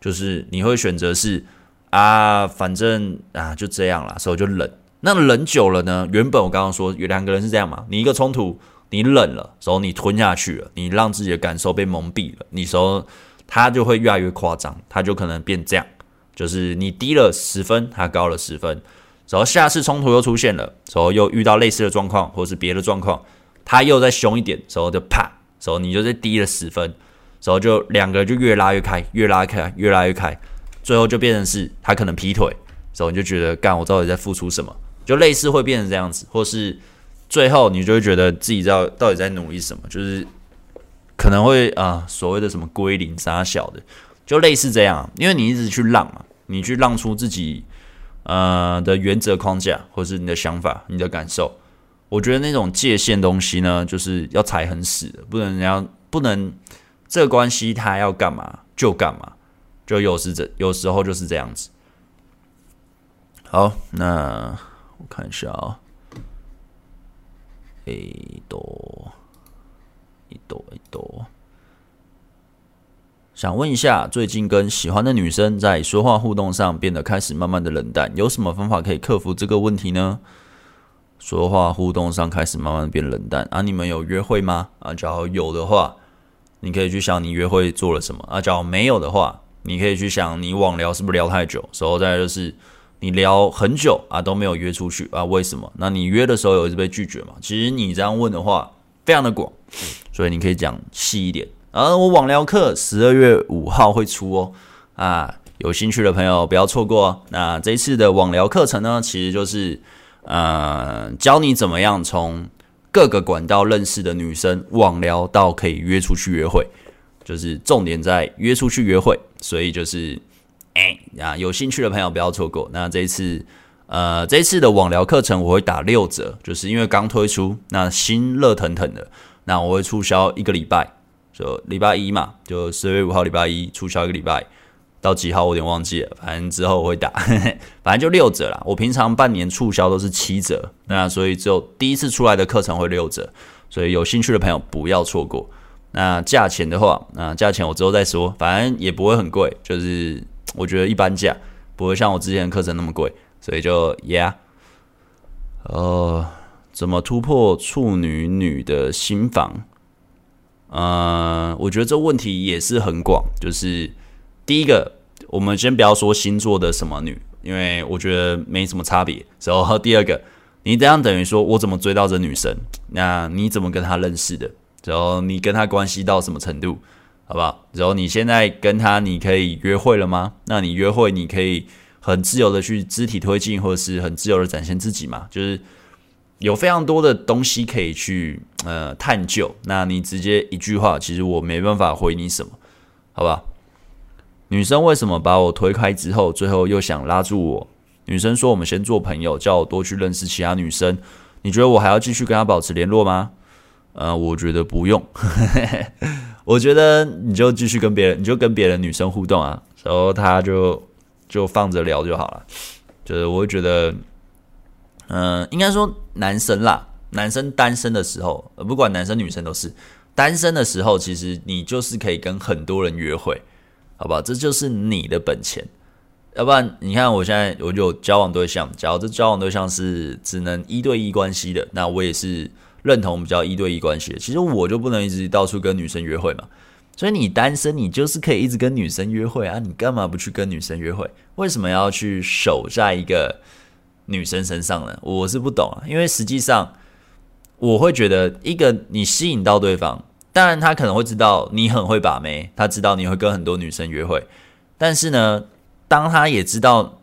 就是你会选择是啊，反正啊就这样啦，所以就忍。那忍久了呢？原本我刚刚说有两个人是这样嘛，你一个冲突你忍了，然后你吞下去了，你让自己的感受被蒙蔽了，你说他就会越来越夸张，他就可能变这样，就是你低了十分，他高了十分，然后下次冲突又出现了，然后又遇到类似的状况，或是别的状况。他又再凶一点，时候就啪，时候你就是低了十分，时候就两个就越拉越开，越拉开，越拉越开，最后就变成是他可能劈腿，时候你就觉得干我到底在付出什么？就类似会变成这样子，或是最后你就会觉得自己知道到底在努力什么，就是可能会啊、所谓的什么归零啥小的，就类似这样，因为你一直去让嘛，你去让出自己呃的原则框架，或是你的想法、你的感受。我觉得那种界限东西呢，就是要踩很死的，不能人家不能这个关系他要干嘛就干嘛，就有时这有时候就是这样子。好，那我看一下啊，一朵一朵一朵，想问一下，最近跟喜欢的女生在说话互动上变得开始慢慢的冷淡，有什么方法可以克服这个问题呢？说话互动上开始慢慢变冷淡啊！你们有约会吗？啊，假如有的话，你可以去想你约会做了什么啊。假如没有的话，你可以去想你网聊是不是聊太久。然后再来就是你聊很久啊都没有约出去啊，为什么？那你约的时候有一直被拒绝吗？其实你这样问的话非常的广，所以你可以讲细一点。啊，我网聊课十二月五号会出哦，啊，有兴趣的朋友不要错过哦。那这一次的网聊课程呢，其实就是。呃，教你怎么样从各个管道认识的女生网聊到可以约出去约会，就是重点在约出去约会。所以就是，哎呀，有兴趣的朋友不要错过。那这一次，呃，这一次的网聊课程我会打六折，就是因为刚推出，那新热腾腾的，那我会促销一个礼拜，就礼拜一嘛，就十月五号礼拜一促销一个礼拜。到几号我有点忘记了，反正之后我会打，呵呵，反正就六折啦。我平常半年促销都是七折，那所以只有第一次出来的课程会六折，所以有兴趣的朋友不要错过。那价钱的话，那价钱我之后再说，反正也不会很贵，就是我觉得一般价，不会像我之前的课程那么贵，所以就 Yeah。呃，怎么突破处女女的心防？呃，我觉得这问题也是很广，就是第一个，我们先不要说星座的什么女，因为我觉得没什么差别。然后第二个，你这样等于说我怎么追到这女生？那你怎么跟她认识的？然后你跟她关系到什么程度？好不好？然后你现在跟她，你可以约会了吗？那你约会，你可以很自由的去肢体推进，或者是很自由的展现自己嘛？就是有非常多的东西可以去呃探究。那你直接一句话，其实我没办法回你什么，好吧？女生为什么把我推开之后，最后又想拉住我？女生说我们先做朋友，叫我多去认识其他女生。你觉得我还要继续跟她保持联络吗？呃，我觉得不用。我觉得你就继续跟别人，你就跟别的女生互动啊，然后她就就放着聊就好了。就是我觉得，嗯、应该说男生啦，男生单身的时候，不管男生女生都是单身的时候，其实你就是可以跟很多人约会，好不好？这就是你的本钱。要不然，你看我现在我就有交往对象，假如这交往对象是只能一对一关系的，那我也是。认同比较一对一关系的，其实我就不能一直到处跟女生约会嘛。所以你单身，你就是可以一直跟女生约会啊。你干嘛不去跟女生约会？为什么要去守在一个女生身上呢？我是不懂啊。因为实际上，我会觉得一个你吸引到对方，当然他可能会知道你很会把妹，他知道你会跟很多女生约会。但是呢，当他也知道，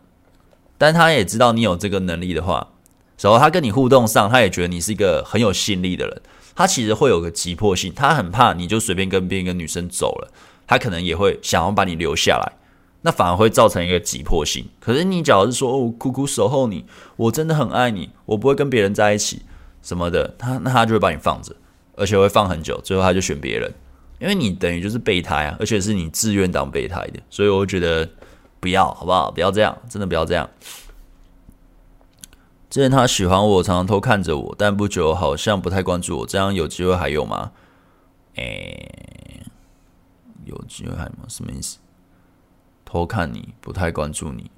但他也知道你有这个能力的话。然后他跟你互动上，他也觉得你是一个很有吸引力的人，他其实会有个急迫性，他很怕你就随便跟别一个女生走了，他可能也会想要把你留下来，那反而会造成一个急迫性。可是你假如是说，哦，苦苦守候你，我真的很爱你，我不会跟别人在一起什么的，他那他就会把你放着，而且会放很久，最后他就选别人，因为你等于就是备胎啊，而且是你自愿当备胎的，所以我觉得不要，好不好？不要这样，真的不要这样。之前他喜欢我，常常偷看着我，但不久好像不太关注我。这样有机会还有吗？诶、有机会还有吗？什么意思？偷看你，不太关注你。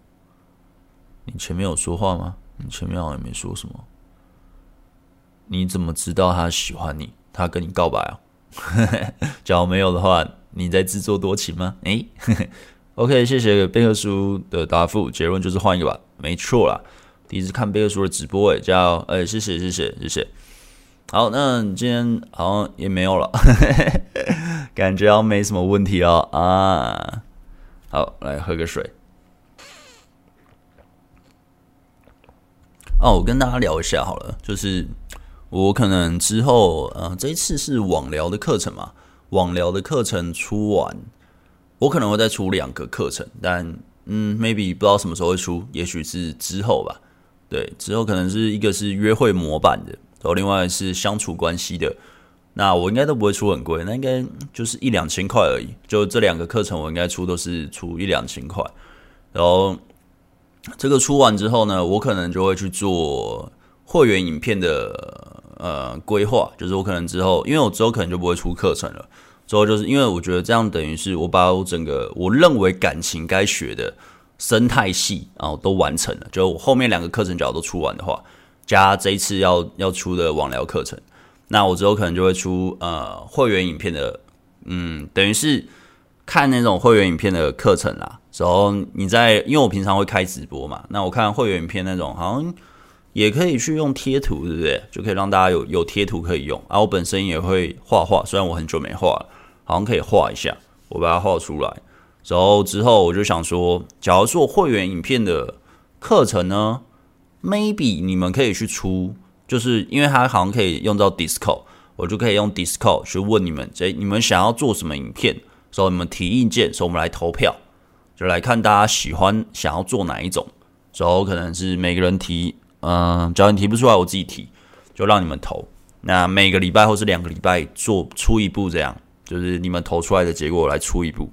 你前面有说话吗？你前面好像没说什么。你怎么知道他喜欢你？他跟你告白啊？假如没有的话，你在自作多情吗？诶、欸、，OK，谢谢贝克叔的答复。结论就是换一个吧，没错啦。第一次看贝克叔的直播，诶，叫哎，谢谢谢谢谢谢。好，那今天好像也没有了，感觉好像没什么问题哦啊。好，来喝个水。哦，我跟大家聊一下好了，就是我可能之后，呃，这一次是网聊的课程嘛，网聊的课程出完，我可能会再出两个课程，但嗯，maybe 不知道什么时候会出，也许是之后吧。对，之后可能是一个是约会模板的，然后另外是相处关系的。那我应该都不会出很贵，那应该就是一两千块而已。就这两个课程，我应该出都是出一两千块。然后这个出完之后呢，我可能就会去做会员影片的呃规划，就是我可能之后，因为我之后可能就不会出课程了。之后就是因为我觉得这样等于是我把我整个我认为感情该学的。生态系啊，都完成了。就我后面两个课程只要都出完的话，加这一次要要出的网聊课程，那我之后可能就会出呃会员影片的，嗯，等于是看那种会员影片的课程啦。然后你在，因为我平常会开直播嘛，那我看会员影片那种好像也可以去用贴图，对不对？就可以让大家有有贴图可以用。啊，我本身也会画画，虽然我很久没画了，好像可以画一下，我把它画出来。然后之后我就想说，假如做会员影片的课程呢，maybe 你们可以去出，就是因为它好像可以用到 Discord，我就可以用 Discord 去问你们，这你们想要做什么影片，所以你们提意见，所以我们来投票，就来看大家喜欢想要做哪一种，然后可能是每个人提，嗯，只要你提不出来，我自己提，就让你们投。那每个礼拜或是两个礼拜做出一部这样，就是你们投出来的结果来出一部。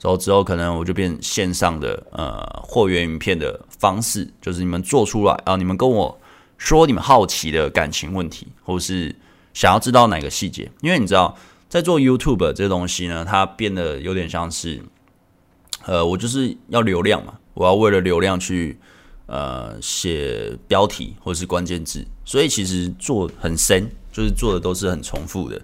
然后之后可能我就变线上的呃货源影片的方式，就是你们做出来啊，你们跟我说你们好奇的感情问题，或是想要知道哪个细节，因为你知道在做 YouTube 这东西呢，它变得有点像是，呃，我就是要流量嘛，我要为了流量去呃写标题或是关键字，所以其实做很深，就是做的都是很重复的。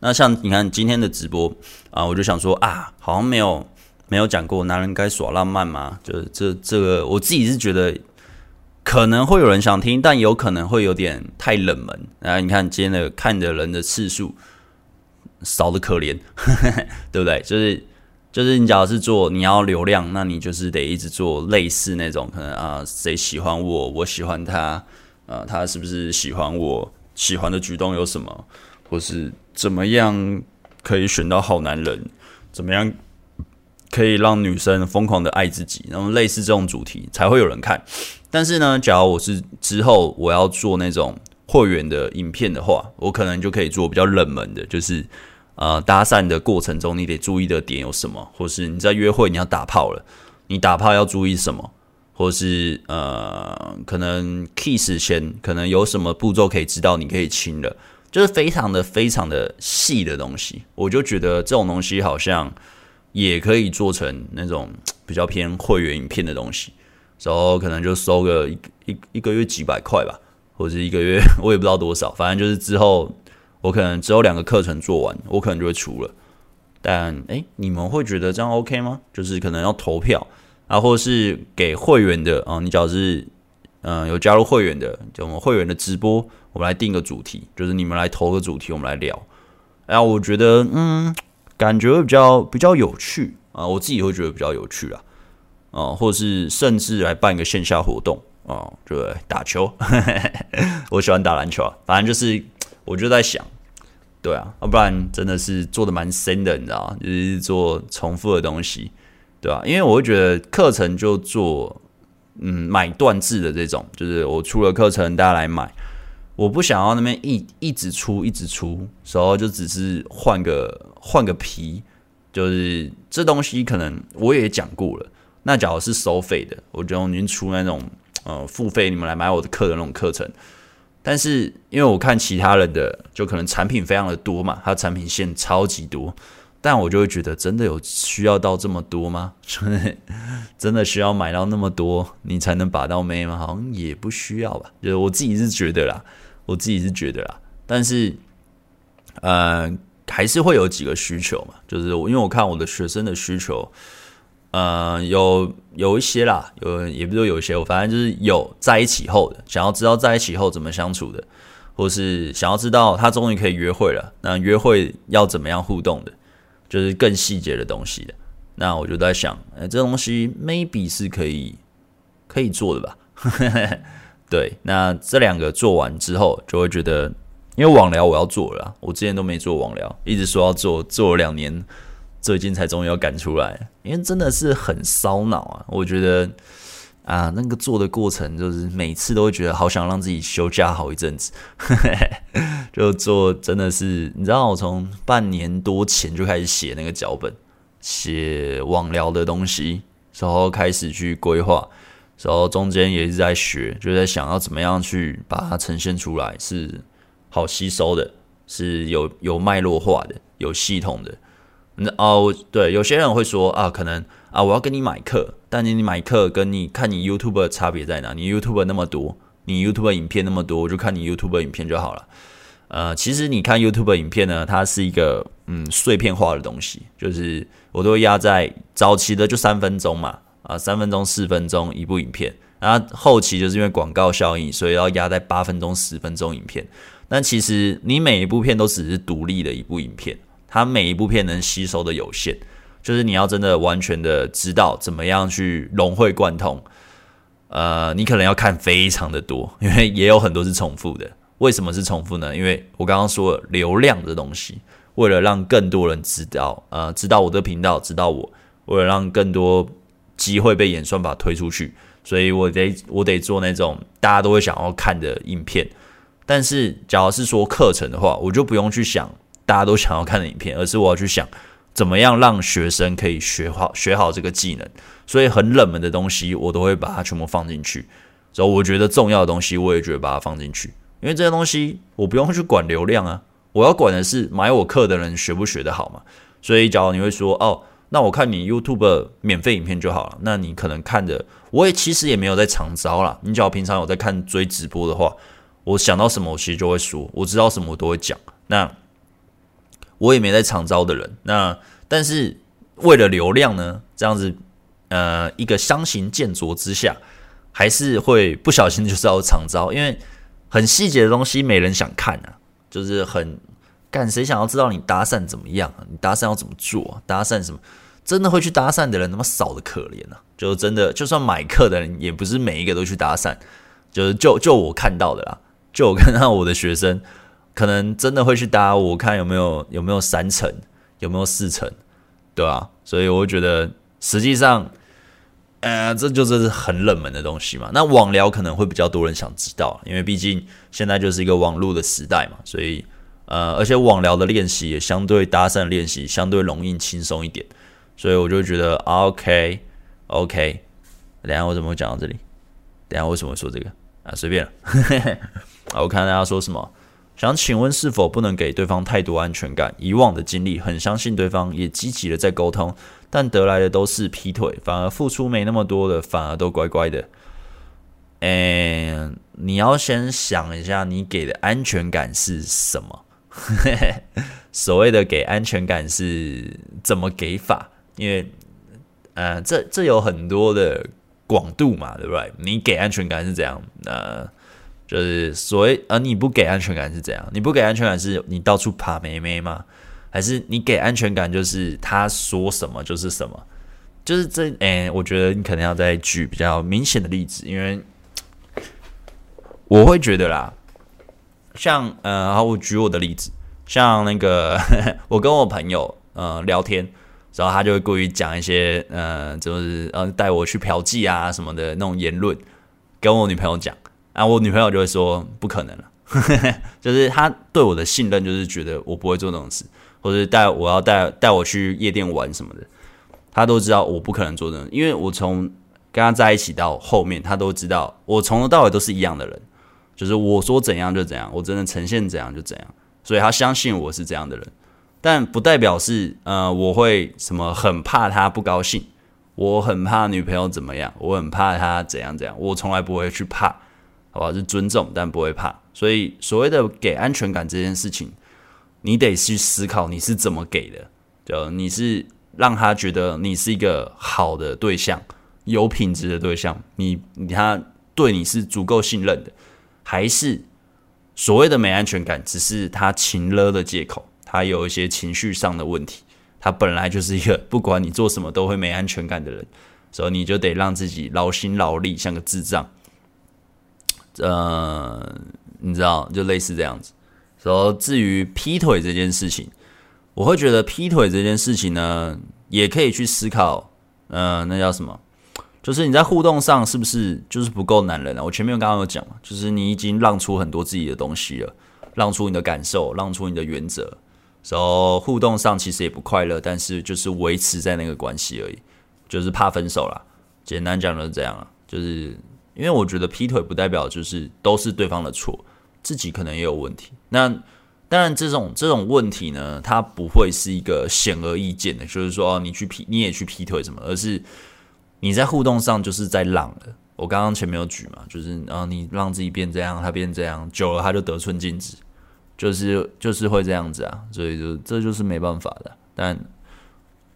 那像你看今天的直播啊，我就想说啊，好像没有没有讲过男人该耍浪漫吗？就是这这个，我自己是觉得可能会有人想听，但有可能会有点太冷门。然后你看今天的看的人的次数少得可怜，对不对？就是就是你假如是做你要流量，那你就是得一直做类似那种可能啊，谁喜欢我，我喜欢他，啊，他是不是喜欢我？喜欢的举动有什么？或是怎么样可以选到好男人？怎么样可以让女生疯狂的爱自己？然后类似这种主题才会有人看。但是呢，假如我是之后我要做那种会员的影片的话，我可能就可以做比较冷门的，就是呃搭讪的过程中你得注意的点有什么？或是你在约会你要打炮了，你打炮要注意什么？或是呃可能 kiss 前可能有什么步骤可以知道你可以亲了？就是非常的非常的细的东西，我就觉得这种东西好像也可以做成那种比较偏会员影片的东西，然后可能就收个一一一个月几百块吧，或者是一个月我也不知道多少，反正就是之后我可能只有两个课程做完，我可能就会出了。但诶，你们会觉得这样 OK 吗？就是可能要投票啊，或者是给会员的啊，你只要是嗯有加入会员的，就我们会员的直播。我们来定个主题，就是你们来投个主题，我们来聊。然后我觉得，嗯，感觉比较比较有趣啊，我自己会觉得比较有趣啊，啊，或者是甚至来办一个线下活动啊，对，打球，我喜欢打篮球啊，反正就是，我就在想，对啊，要不然真的是做的蛮深的，你知道？就是做重复的东西，对吧？因为我会觉得课程就做，嗯，买断制的这种，就是我出了课程，大家来买。我不想要那边一一直出一直出，时候就只是换个换个皮，就是这东西可能我也讲过了。那假如是收费的，我就已经出那种呃付费，你们来买我的课的那种课程。但是因为我看其他人的，就可能产品非常的多嘛，它产品线超级多，但我就会觉得真的有需要到这么多吗？真的需要买到那么多你才能把到妹吗？好像也不需要吧，就是我自己是觉得啦。我自己是觉得啦，但是，呃，还是会有几个需求嘛，就是因为我看我的学生的需求，呃，有有一些啦，有也不是说有一些，我反正就是有在一起后的，想要知道在一起后怎么相处的，或是想要知道他终于可以约会了，那约会要怎么样互动的，就是更细节的东西的，那我就在想，呃，这东西 maybe 是可以可以做的吧。对，那这两个做完之后，就会觉得，因为网聊我要做了，我之前都没做网聊，一直说要做，做了两年，最近才终于要赶出来，因为真的是很烧脑啊！我觉得啊，那个做的过程，就是每次都会觉得好想让自己休假好一阵子，就做真的是，你知道，我从半年多前就开始写那个脚本，写网聊的东西，然后开始去规划。然后中间也一直在学，就在想要怎么样去把它呈现出来，是好吸收的，是有有脉络化的，有系统的。那哦，对，有些人会说啊，可能啊，我要跟你买课，但你买课跟你看你 YouTube 的差别在哪？你 YouTube 那么多，你 YouTube 影片那么多，我就看你 YouTube 影片就好了。呃，其实你看 YouTube 影片呢，它是一个嗯碎片化的东西，就是我都会压在早期的就三分钟嘛。啊，三分钟、四分钟一部影片，然后后期就是因为广告效应，所以要压在八分钟、十分钟影片。但其实你每一部片都只是独立的一部影片，它每一部片能吸收的有限，就是你要真的完全的知道怎么样去融会贯通。呃，你可能要看非常的多，因为也有很多是重复的。为什么是重复呢？因为我刚刚说了流量的东西，为了让更多人知道，呃，知道我的频道，知道我，为了让更多。机会被演算法推出去，所以我得我得做那种大家都会想要看的影片。但是，假如是说课程的话，我就不用去想大家都想要看的影片，而是我要去想怎么样让学生可以学好学好这个技能。所以，很冷门的东西我都会把它全部放进去。所以，我觉得重要的东西我也觉得把它放进去，因为这些东西我不用去管流量啊，我要管的是买我课的人学不学得好嘛。所以，假如你会说哦，那我看你 YouTube 免费影片就好了。那你可能看的，我也其实也没有在长招啦。你只要平常有在看追直播的话，我想到什么，我其实就会说，我知道什么我都会讲。那我也没在常招的人，那但是为了流量呢，这样子，呃，一个相形见拙之下，还是会不小心就是要常招，因为很细节的东西没人想看啊，就是很。干，谁想要知道你搭讪怎么样？你搭讪要怎么做？搭讪什么？真的会去搭讪的人那么少的可怜啊！就真的，就算买课的人，也不是每一个都去搭讪。就是就就我看到的啦，就我看到我的学生，可能真的会去搭，我看有没有有没有三层，有没有四层，对啊，所以我觉得实际上，呃，这就这是很冷门的东西嘛。那网聊可能会比较多人想知道，因为毕竟现在就是一个网络的时代嘛，所以。呃，而且网聊的练习也相对搭讪练习相对容易轻松一点，所以我就觉得 OK OK。等下我怎么会讲到这里？等下为什么会说这个啊？随便了。啊，我看大家说什么？想请问是否不能给对方太多安全感？以往的经历很相信对方，也积极的在沟通，但得来的都是劈腿，反而付出没那么多的，反而都乖乖的。嗯，你要先想一下，你给的安全感是什么？所谓的给安全感是怎么给法？因为，呃，这这有很多的广度嘛，对不对？你给安全感是怎样？呃，就是所谓，而你不给安全感是怎样？你不给安全感是你到处爬妹妹吗？还是你给安全感就是他说什么就是什么？就是这，哎，我觉得你可能要再举比较明显的例子，因为我会觉得啦。像呃，好，我举我的例子，像那个 我跟我朋友呃聊天，然后他就会故意讲一些呃，就是呃带我去嫖妓啊什么的那种言论，跟我女朋友讲，啊，我女朋友就会说不可能了，就是她对我的信任就是觉得我不会做那种事，或者带我要带带我去夜店玩什么的，他都知道我不可能做那种，因为我从跟他在一起到后面，他都知道我从头到尾都是一样的人。就是我说怎样就怎样，我真的呈现怎样就怎样，所以他相信我是这样的人，但不代表是呃我会什么很怕他不高兴，我很怕女朋友怎么样，我很怕他怎样怎样，我从来不会去怕，好吧？是尊重但不会怕，所以所谓的给安全感这件事情，你得去思考你是怎么给的，就你是让他觉得你是一个好的对象，有品质的对象，你他对你是足够信任的。还是所谓的没安全感，只是他情勒的借口。他有一些情绪上的问题，他本来就是一个不管你做什么都会没安全感的人，所以你就得让自己劳心劳力，像个智障。呃，你知道，就类似这样子。所以至于劈腿这件事情，我会觉得劈腿这件事情呢，也可以去思考。呃，那叫什么？就是你在互动上是不是就是不够男人啊？我前面刚刚有讲嘛，就是你已经让出很多自己的东西了，让出你的感受，让出你的原则，然后互动上其实也不快乐，但是就是维持在那个关系而已，就是怕分手啦。简单讲就是这样啊，就是因为我觉得劈腿不代表就是都是对方的错，自己可能也有问题。那当然这种这种问题呢，它不会是一个显而易见的，就是说你去劈你也去劈腿什么，而是。你在互动上就是在让了，我刚刚前面有举嘛，就是啊，你让自己变这样，他变这样，久了他就得寸进尺，就是就是会这样子啊，所以就这就是没办法的。但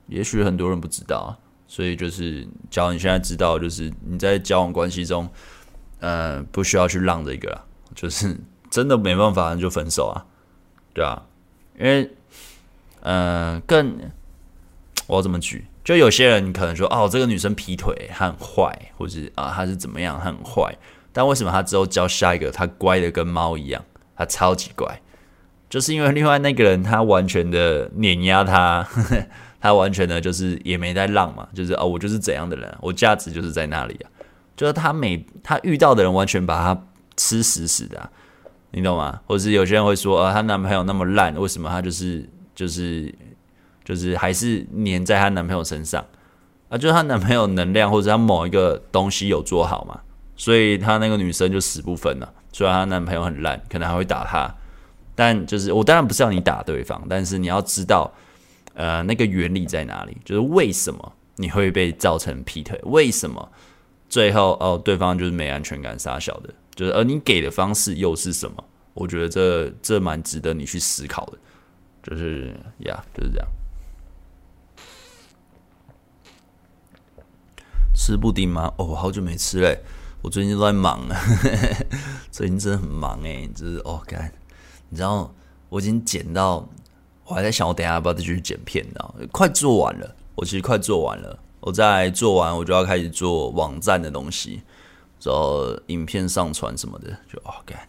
也许很多人不知道啊，所以就是，假如你现在知道，就是你在交往关系中，呃，不需要去让这个啦，就是真的没办法，就分手啊，对啊，因为，呃，更我怎么举？就有些人可能说，哦，这个女生劈腿，她很坏，或者啊，她是怎么样，她很坏。但为什么她之后交下一个，她乖的跟猫一样，她超级乖，就是因为另外那个人他完全的碾压她，他完全的就是也没在浪嘛，就是哦，我就是怎样的人，我价值就是在那里啊。就是他每他遇到的人完全把他吃死死的，你懂吗？或者是有些人会说，啊，她男朋友那么烂，为什么她就是就是。就是还是黏在她男朋友身上啊，就是她男朋友能量或者她某一个东西有做好嘛，所以她那个女生就死不分了。虽然她男朋友很烂，可能还会打她，但就是我当然不是要你打对方，但是你要知道，呃，那个原理在哪里，就是为什么你会被造成劈腿，为什么最后哦对方就是没安全感傻小的，就是而你给的方式又是什么？我觉得这这蛮值得你去思考的，就是呀，就是这样。吃布丁吗？哦，好久没吃嘞。我最近都在忙，最近真的很忙诶。就是哦，干，你知道，我已经减到，我还在想，我等下要不要再去剪片，呢，快做完了。我其实快做完了，我再做完，我就要开始做网站的东西，然后影片上传什么的，就哦，干，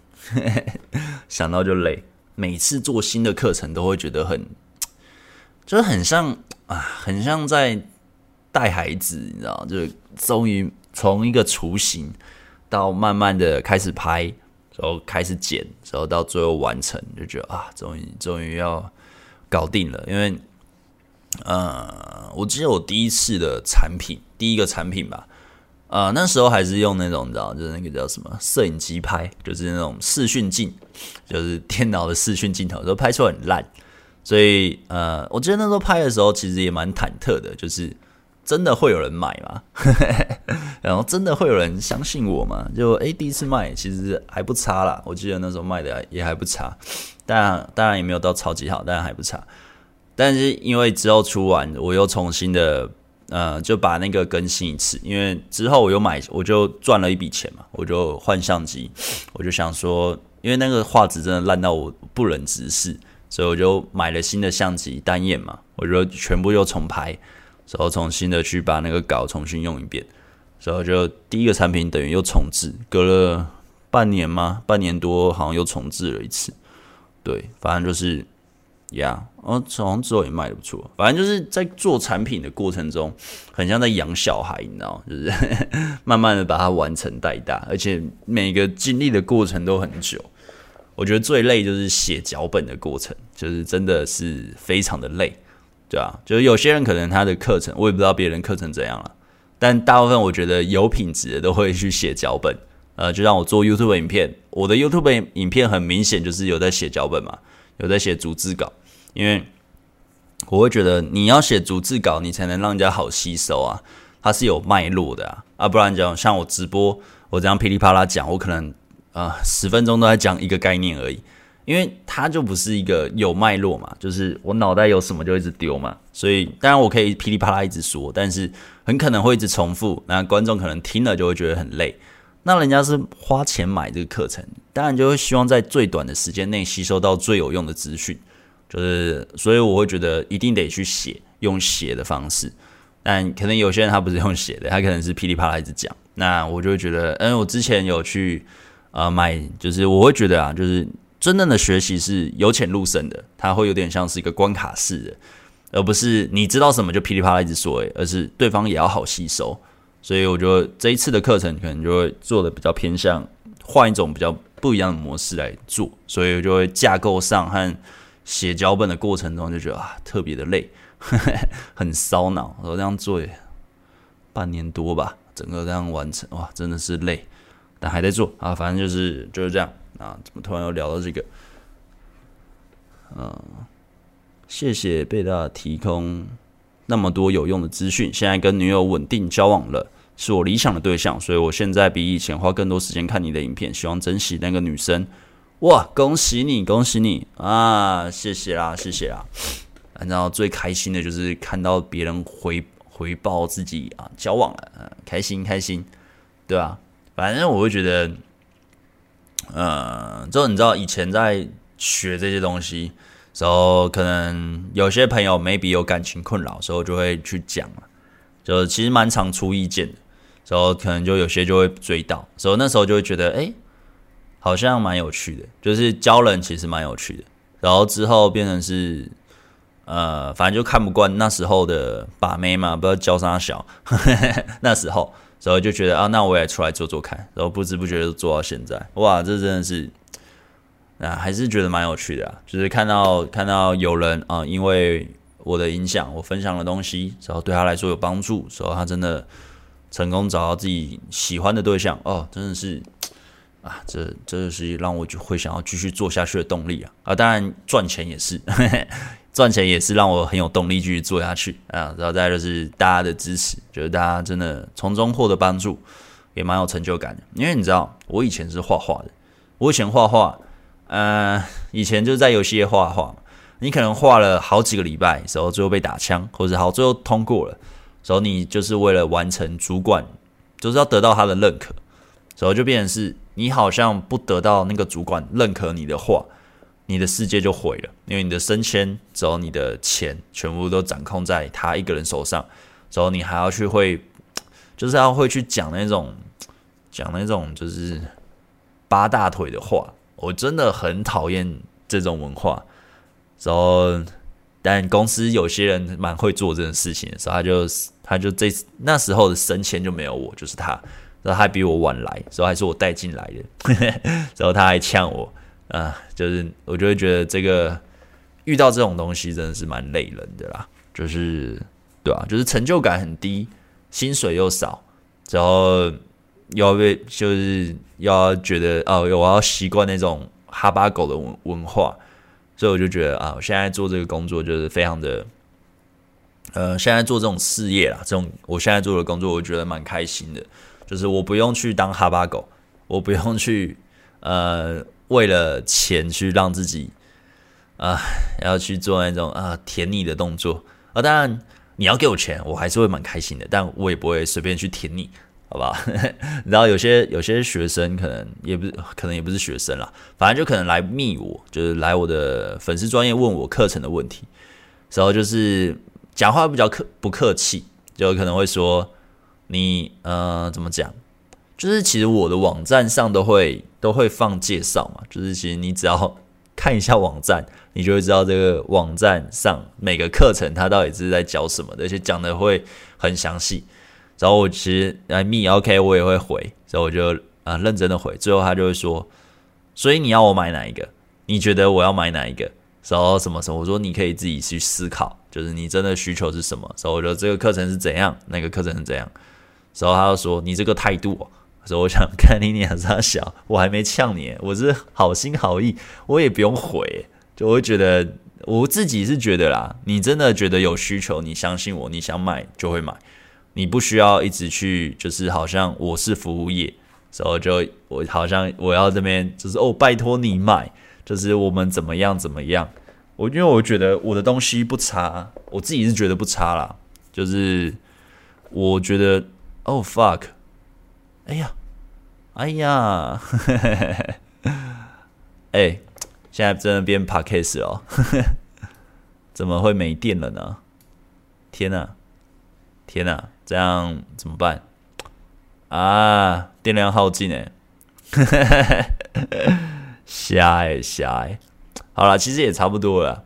想到就累。每次做新的课程，都会觉得很，就是很像啊，很像在带孩子，你知道，就是终于。从一个雏形到慢慢的开始拍，然后开始剪，然后到最后完成，就觉得啊，终于终于要搞定了。因为，呃，我记得我第一次的产品，第一个产品吧，呃，那时候还是用那种你知道，就是那个叫什么摄影机拍，就是那种视讯镜，就是电脑的视讯镜头，都拍出来很烂。所以，呃，我记得那时候拍的时候，其实也蛮忐忑的，就是。真的会有人买吗？然后真的会有人相信我吗？就诶，第一次卖其实还不差啦。我记得那时候卖的也还不差，当然当然也没有到超级好，但还不差。但是因为之后出完，我又重新的呃就把那个更新一次，因为之后我又买，我就赚了一笔钱嘛，我就换相机，我就想说，因为那个画质真的烂到我不忍直视，所以我就买了新的相机单眼嘛，我就全部又重拍。然后重新的去把那个稿重新用一遍，所以就第一个产品等于又重置，隔了半年吗？半年多好像又重置了一次。对，反正就是呀，然后好像之后也卖的不错。反正就是在做产品的过程中，很像在养小孩，你知道，就是 慢慢的把它完成带大，而且每个经历的过程都很久。我觉得最累就是写脚本的过程，就是真的是非常的累。对啊，就是有些人可能他的课程，我也不知道别人课程怎样了，但大部分我觉得有品质的都会去写脚本。呃，就让我做 YouTube 影片，我的 YouTube 影片很明显就是有在写脚本嘛，有在写逐字稿，因为我会觉得你要写逐字稿，你才能让人家好吸收啊，它是有脉络的啊，啊，不然讲像我直播，我这样噼里啪啦讲，我可能啊十分钟都在讲一个概念而已。因为它就不是一个有脉络嘛，就是我脑袋有什么就一直丢嘛，所以当然我可以噼里啪啦一直说，但是很可能会一直重复，那观众可能听了就会觉得很累。那人家是花钱买这个课程，当然就会希望在最短的时间内吸收到最有用的资讯，就是所以我会觉得一定得去写，用写的方式。但可能有些人他不是用写的，他可能是噼里啪啦一直讲，那我就会觉得，嗯，我之前有去、呃、买，就是我会觉得啊，就是。真正的学习是由浅入深的，它会有点像是一个关卡式的，而不是你知道什么就噼里啪啦一直说，而是对方也要好吸收。所以我觉得这一次的课程可能就会做的比较偏向换一种比较不一样的模式来做，所以我就会架构上和写脚本的过程中就觉得啊特别的累，呵 呵很烧脑。我这样做也半年多吧，整个这样完成哇真的是累，但还在做啊，反正就是就是这样。啊，怎么突然又聊到这个？嗯，谢谢贝大提供那么多有用的资讯。现在跟女友稳定交往了，是我理想的对象，所以我现在比以前花更多时间看你的影片，希望珍惜那个女生。哇，恭喜你，恭喜你啊！谢谢啦，谢谢啦。然后最开心的就是看到别人回回报自己啊交往了，嗯，开心开心，对吧？反正我会觉得。嗯，就你知道以前在学这些东西时候，可能有些朋友 maybe 有感情困扰，时候就会去讲嘛，就其实蛮常出意见的，时候可能就有些就会追到，所以那时候就会觉得，哎，好像蛮有趣的，就是教人其实蛮有趣的，然后之后变成是，呃，反正就看不惯那时候的把妹嘛，不知道教啥小，那时候。然后就觉得啊，那我也出来做做看，然后不知不觉就做到现在，哇，这真的是啊，还是觉得蛮有趣的啊。就是看到看到有人啊，因为我的影响，我分享的东西，然后对他来说有帮助，然后他真的成功找到自己喜欢的对象，哦，真的是啊，这这就是让我就会想要继续做下去的动力啊！啊，当然赚钱也是，赚钱也是让我很有动力继续做下去啊。然后再就是大家的支持，就是大家真的从中获得帮助，也蛮有成就感的。因为你知道，我以前是画画的，我以前画画，呃，以前就是在游戏业画画。你可能画了好几个礼拜，时候最后被打枪，或者好最后通过了，时候你就是为了完成主管，就是要得到他的认可，时候就变成是你好像不得到那个主管认可你的画，你的世界就毁了，因为你的升迁，之后你的钱全部都掌控在他一个人手上，之后你还要去会，就是要会去讲那种讲那种就是八大腿的话，我真的很讨厌这种文化。然后，但公司有些人蛮会做这种事情的，所以他就他就这那时候的升迁就没有我，就是他，然后他比我晚来，所以还是我带进来的，然后他还呛我，啊，就是我就会觉得这个遇到这种东西真的是蛮累人的啦，就是对吧、啊？就是成就感很低，薪水又少，然后要被就是要觉得哦，我要习惯那种哈巴狗的文文化。所以我就觉得啊，我现在做这个工作就是非常的，呃，现在做这种事业啦，这种我现在做的工作，我觉得蛮开心的。就是我不用去当哈巴狗，我不用去呃为了钱去让自己啊、要去做那种啊、舔你的动作啊。当然你要给我钱，我还是会蛮开心的，但我也不会随便去舔你。好吧，然后有些有些学生可能也不是，可能也不是学生啦，反正就可能来密我，就是来我的粉丝专业问我课程的问题，然后就是讲话比较客不客气，就可能会说你呃怎么讲，就是其实我的网站上都会都会放介绍嘛，就是其实你只要看一下网站，你就会知道这个网站上每个课程它到底是在教什么的，而且讲的会很详细。然后我其实来密 OK，我也会回，所以我就啊、认真的回。最后他就会说，所以你要我买哪一个？你觉得我要买哪一个？然后什么什么？我说你可以自己去思考，就是你真的需求是什么？所以我觉得这个课程是怎样，那个课程是怎样？然后他就说你这个态度，所以我想看你脸上小，我还没呛你，我是好心好意，我也不用回，就我会觉得我自己是觉得啦，你真的觉得有需求，你相信我，你想买就会买。你不需要一直去，就是好像我是服务业，所以就我好像我要这边就是哦，拜托你买，就是我们怎么样怎么样。我因为我觉得我的东西不差，我自己是觉得不差啦。就是我觉得哦 fuck，哎呀，哎呀，哎，现在真的变 podcast 了，怎么会没电了呢？天哪，天哪！这样怎么办啊？电量耗尽 哎，瞎哎瞎哎！好了，其实也差不多了。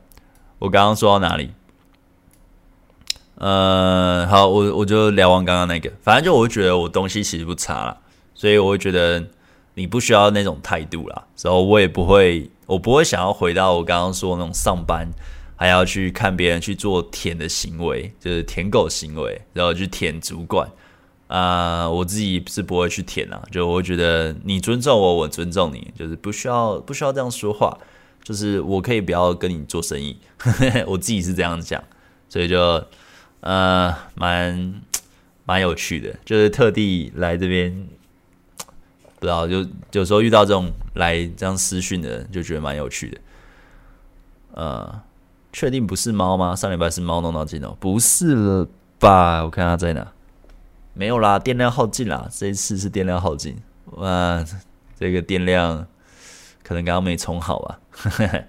我刚刚说到哪里？呃，好，我我就聊完刚刚那个。反正就我觉得我东西其实不差了，所以我会觉得你不需要那种态度啦。然后我也不会，我不会想要回到我刚刚说那种上班。还要去看别人去做舔的行为，就是舔狗行为，然后去舔主管啊、呃，我自己是不会去舔啊，就我觉得你尊重我，我尊重你，就是不需要不需要这样说话，就是我可以不要跟你做生意，我自己是这样讲，所以就呃蛮蛮有趣的，就是特地来这边，不知道就有时候遇到这种来这样私讯的人，就觉得蛮有趣的，呃。确定不是猫吗？上礼拜是猫弄到镜头，不是了吧？我看它在哪，没有啦，电量耗尽啦。这一次是电量耗尽，哇，这个电量可能刚刚没充好吧？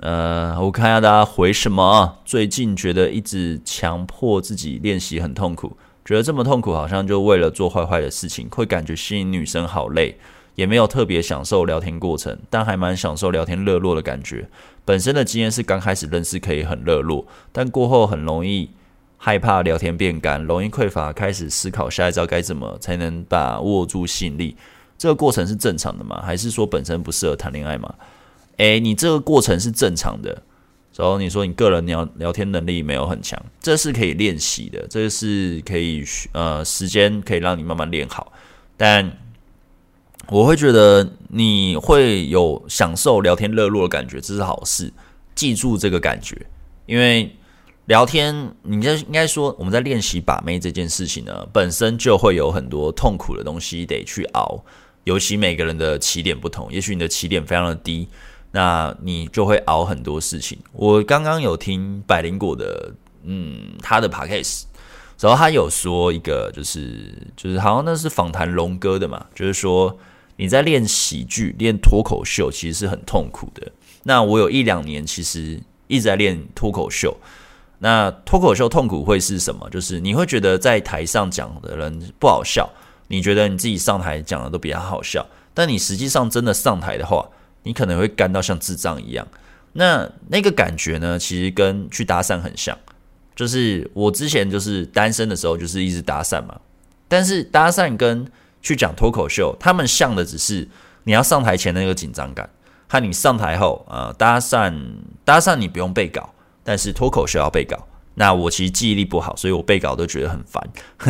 呃，我看一下大家回什么。最近觉得一直强迫自己练习很痛苦，觉得这么痛苦，好像就为了做坏坏的事情，会感觉吸引女生好累。也没有特别享受聊天过程，但还蛮享受聊天热络的感觉。本身的经验是刚开始认识可以很热络，但过后很容易害怕聊天变干，容易匮乏，开始思考下一招该怎么才能把握住吸引力。这个过程是正常的吗？还是说本身不适合谈恋爱吗？诶，你这个过程是正常的。然后你说你个人聊聊天能力没有很强，这是可以练习的，这是可以呃时间可以让你慢慢练好，但。我会觉得你会有享受聊天热络的感觉，这是好事。记住这个感觉，因为聊天，你就应该说我们在练习把妹这件事情呢，本身就会有很多痛苦的东西得去熬。尤其每个人的起点不同，也许你的起点非常的低，那你就会熬很多事情。我刚刚有听百灵果的，嗯，他的 podcast，然后他有说一个，就是就是好像那是访谈龙哥的嘛，就是说你在练喜剧、练脱口秀，其实是很痛苦的。那我有一两年其实一直在练脱口秀，那脱口秀痛苦会是什么？就是你会觉得在台上讲的人不好笑。你觉得你自己上台讲的都比较好笑，但你实际上真的上台的话，你可能会干到像智障一样。那那个感觉呢，其实跟去搭讪很像。就是我之前就是单身的时候，就是一直搭讪嘛。但是搭讪跟去讲脱口秀，他们像的只是你要上台前的那个紧张感，和你上台后、呃、搭讪搭讪你不用背稿，但是脱口秀要背稿。那我其实记忆力不好，所以我背稿都觉得很烦。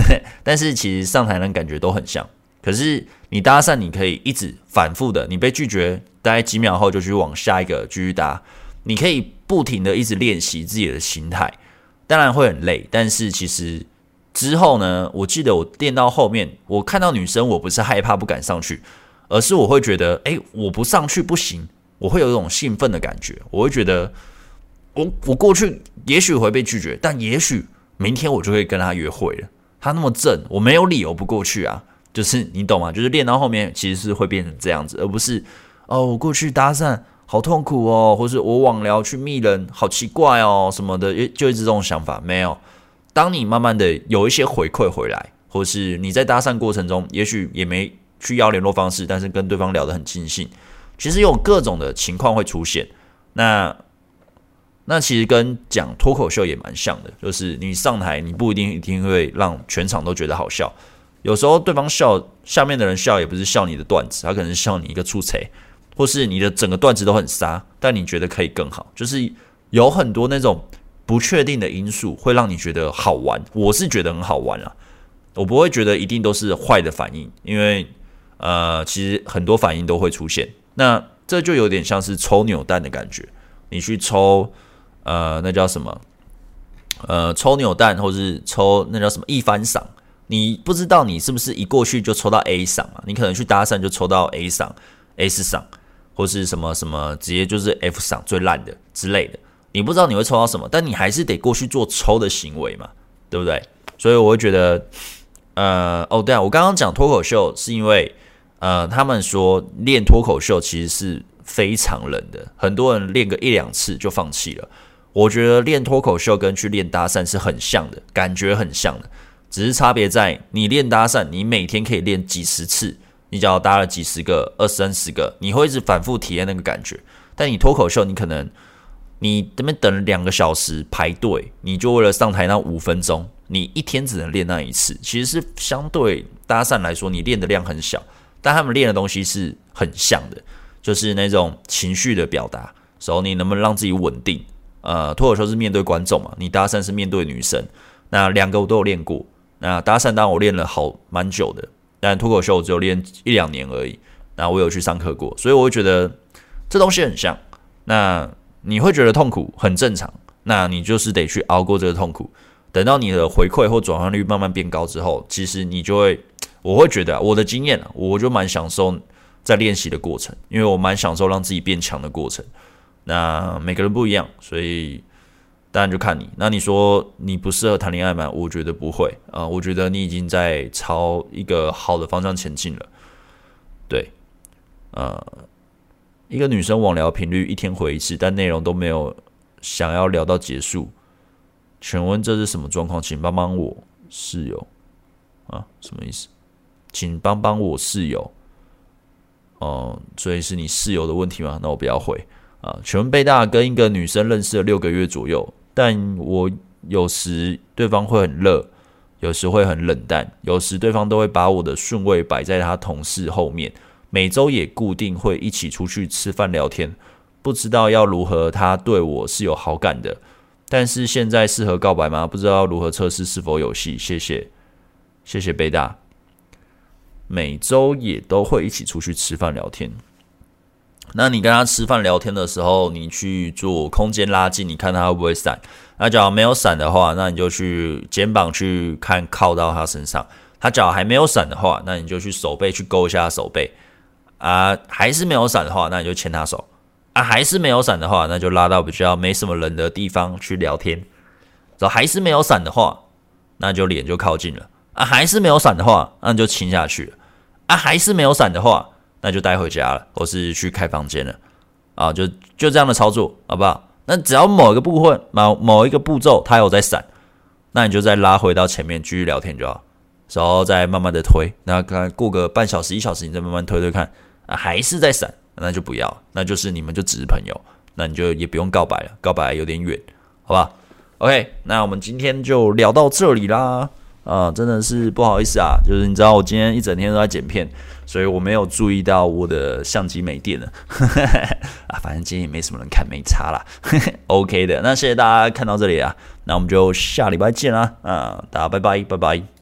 但是其实上台的感觉都很像。可是你搭讪，你可以一直反复的，你被拒绝，大概几秒后就去往下一个继续搭。你可以不停的一直练习自己的心态，当然会很累。但是其实之后呢，我记得我练到后面，我看到女生，我不是害怕不敢上去，而是我会觉得，诶，我不上去不行，我会有一种兴奋的感觉，我会觉得。我我过去也许会被拒绝，但也许明天我就会跟他约会了。他那么正，我没有理由不过去啊。就是你懂吗？就是练到后面其实是会变成这样子，而不是哦，我过去搭讪好痛苦哦，或是我网聊去密人好奇怪哦什么的，就一直这种想法。没有，当你慢慢的有一些回馈回来，或是你在搭讪过程中，也许也没去要联络方式，但是跟对方聊得很尽兴，其实有各种的情况会出现。那那其实跟讲脱口秀也蛮像的，就是你上台，你不一定一定会让全场都觉得好笑。有时候对方笑，下面的人笑也不是笑你的段子，他可能是笑你一个出彩，或是你的整个段子都很沙，但你觉得可以更好。就是有很多那种不确定的因素会让你觉得好玩。我是觉得很好玩啊，我不会觉得一定都是坏的反应，因为呃，其实很多反应都会出现。那这就有点像是抽扭蛋的感觉，你去抽。呃，那叫什么？呃，抽扭蛋，或是抽那叫什么一番赏？你不知道你是不是一过去就抽到 A 赏啊？你可能去搭讪就抽到 A 赏、S 赏，或是什么什么直接就是 F 赏最烂的之类的。你不知道你会抽到什么，但你还是得过去做抽的行为嘛，对不对？所以我会觉得，呃，哦，对啊，我刚刚讲脱口秀是因为，呃，他们说练脱口秀其实是非常冷的，很多人练个一两次就放弃了。我觉得练脱口秀跟去练搭讪是很像的，感觉很像的，只是差别在你练搭讪，你每天可以练几十次，你只要搭了几十个、二三十个，你会一直反复体验那个感觉。但你脱口秀，你可能你这边等两个小时排队，你就为了上台那五分钟，你一天只能练那一次，其实是相对搭讪来说，你练的量很小，但他们练的东西是很像的，就是那种情绪的表达，时候你能不能让自己稳定？呃，脱口秀是面对观众嘛，你搭讪是面对女生，那两个我都有练过。那搭讪当然我练了好蛮久的，但脱口秀我只有练一两年而已。那我有去上课过，所以我会觉得这东西很像。那你会觉得痛苦很正常，那你就是得去熬过这个痛苦。等到你的回馈或转换率慢慢变高之后，其实你就会，我会觉得我的经验，我就蛮享受在练习的过程，因为我蛮享受让自己变强的过程。那每个人不一样，所以当然就看你。那你说你不适合谈恋爱吗？我觉得不会啊、我觉得你已经在朝一个好的方向前进了。对，呃，一个女生网聊频率一天回一次，但内容都没有想要聊到结束。请问这是什么状况？请帮帮我室友啊，什么意思？请帮帮我室友。哦、所以是你室友的问题吗？那我不要回。啊，请问贝大跟一个女生认识了六个月左右，但我有时对方会很热，有时会很冷淡，有时对方都会把我的顺位摆在他同事后面，每周也固定会一起出去吃饭聊天，不知道要如何他对我是有好感的，但是现在适合告白吗？不知道如何测试是否有戏，谢谢，谢谢贝大。每周也都会一起出去吃饭聊天。那你跟他吃饭聊天的时候，你去做空间拉近，你看他会不会闪？那假如没有闪的话，那你就去肩膀去看靠到他身上。他脚还没有闪的话，那你就去手背去勾一下手背。啊，还是没有闪的话，那你就牵他手。啊，还是没有闪的话，那就拉到比较没什么人的地方去聊天。然后还是没有闪的话，那就脸就靠近了。啊，还是没有闪的话，那就亲下去了。啊，还是没有闪的话，那就带回家了，或是去开房间了。啊，就就这样的操作，好不好？那只要某一个部分、某某一个步骤它有在闪，那你就再拉回到前面继续聊天就好。然后再慢慢的推，那看过个半小时、一小时，你再慢慢推推看，还是在闪，那就不要，那就是你们就只是朋友，那你就也不用告白了，告白有点远，好吧？OK，那我们今天就聊到这里啦。啊，真的是不好意思啊，就是你知道我今天一整天都在剪片，所以我没有注意到我的相机没电了。啊，反正今天也没什么人看，没差啦。OK 的，那谢谢大家看到这里啊，那我们就下礼拜见啦。啊，大家拜拜，拜拜。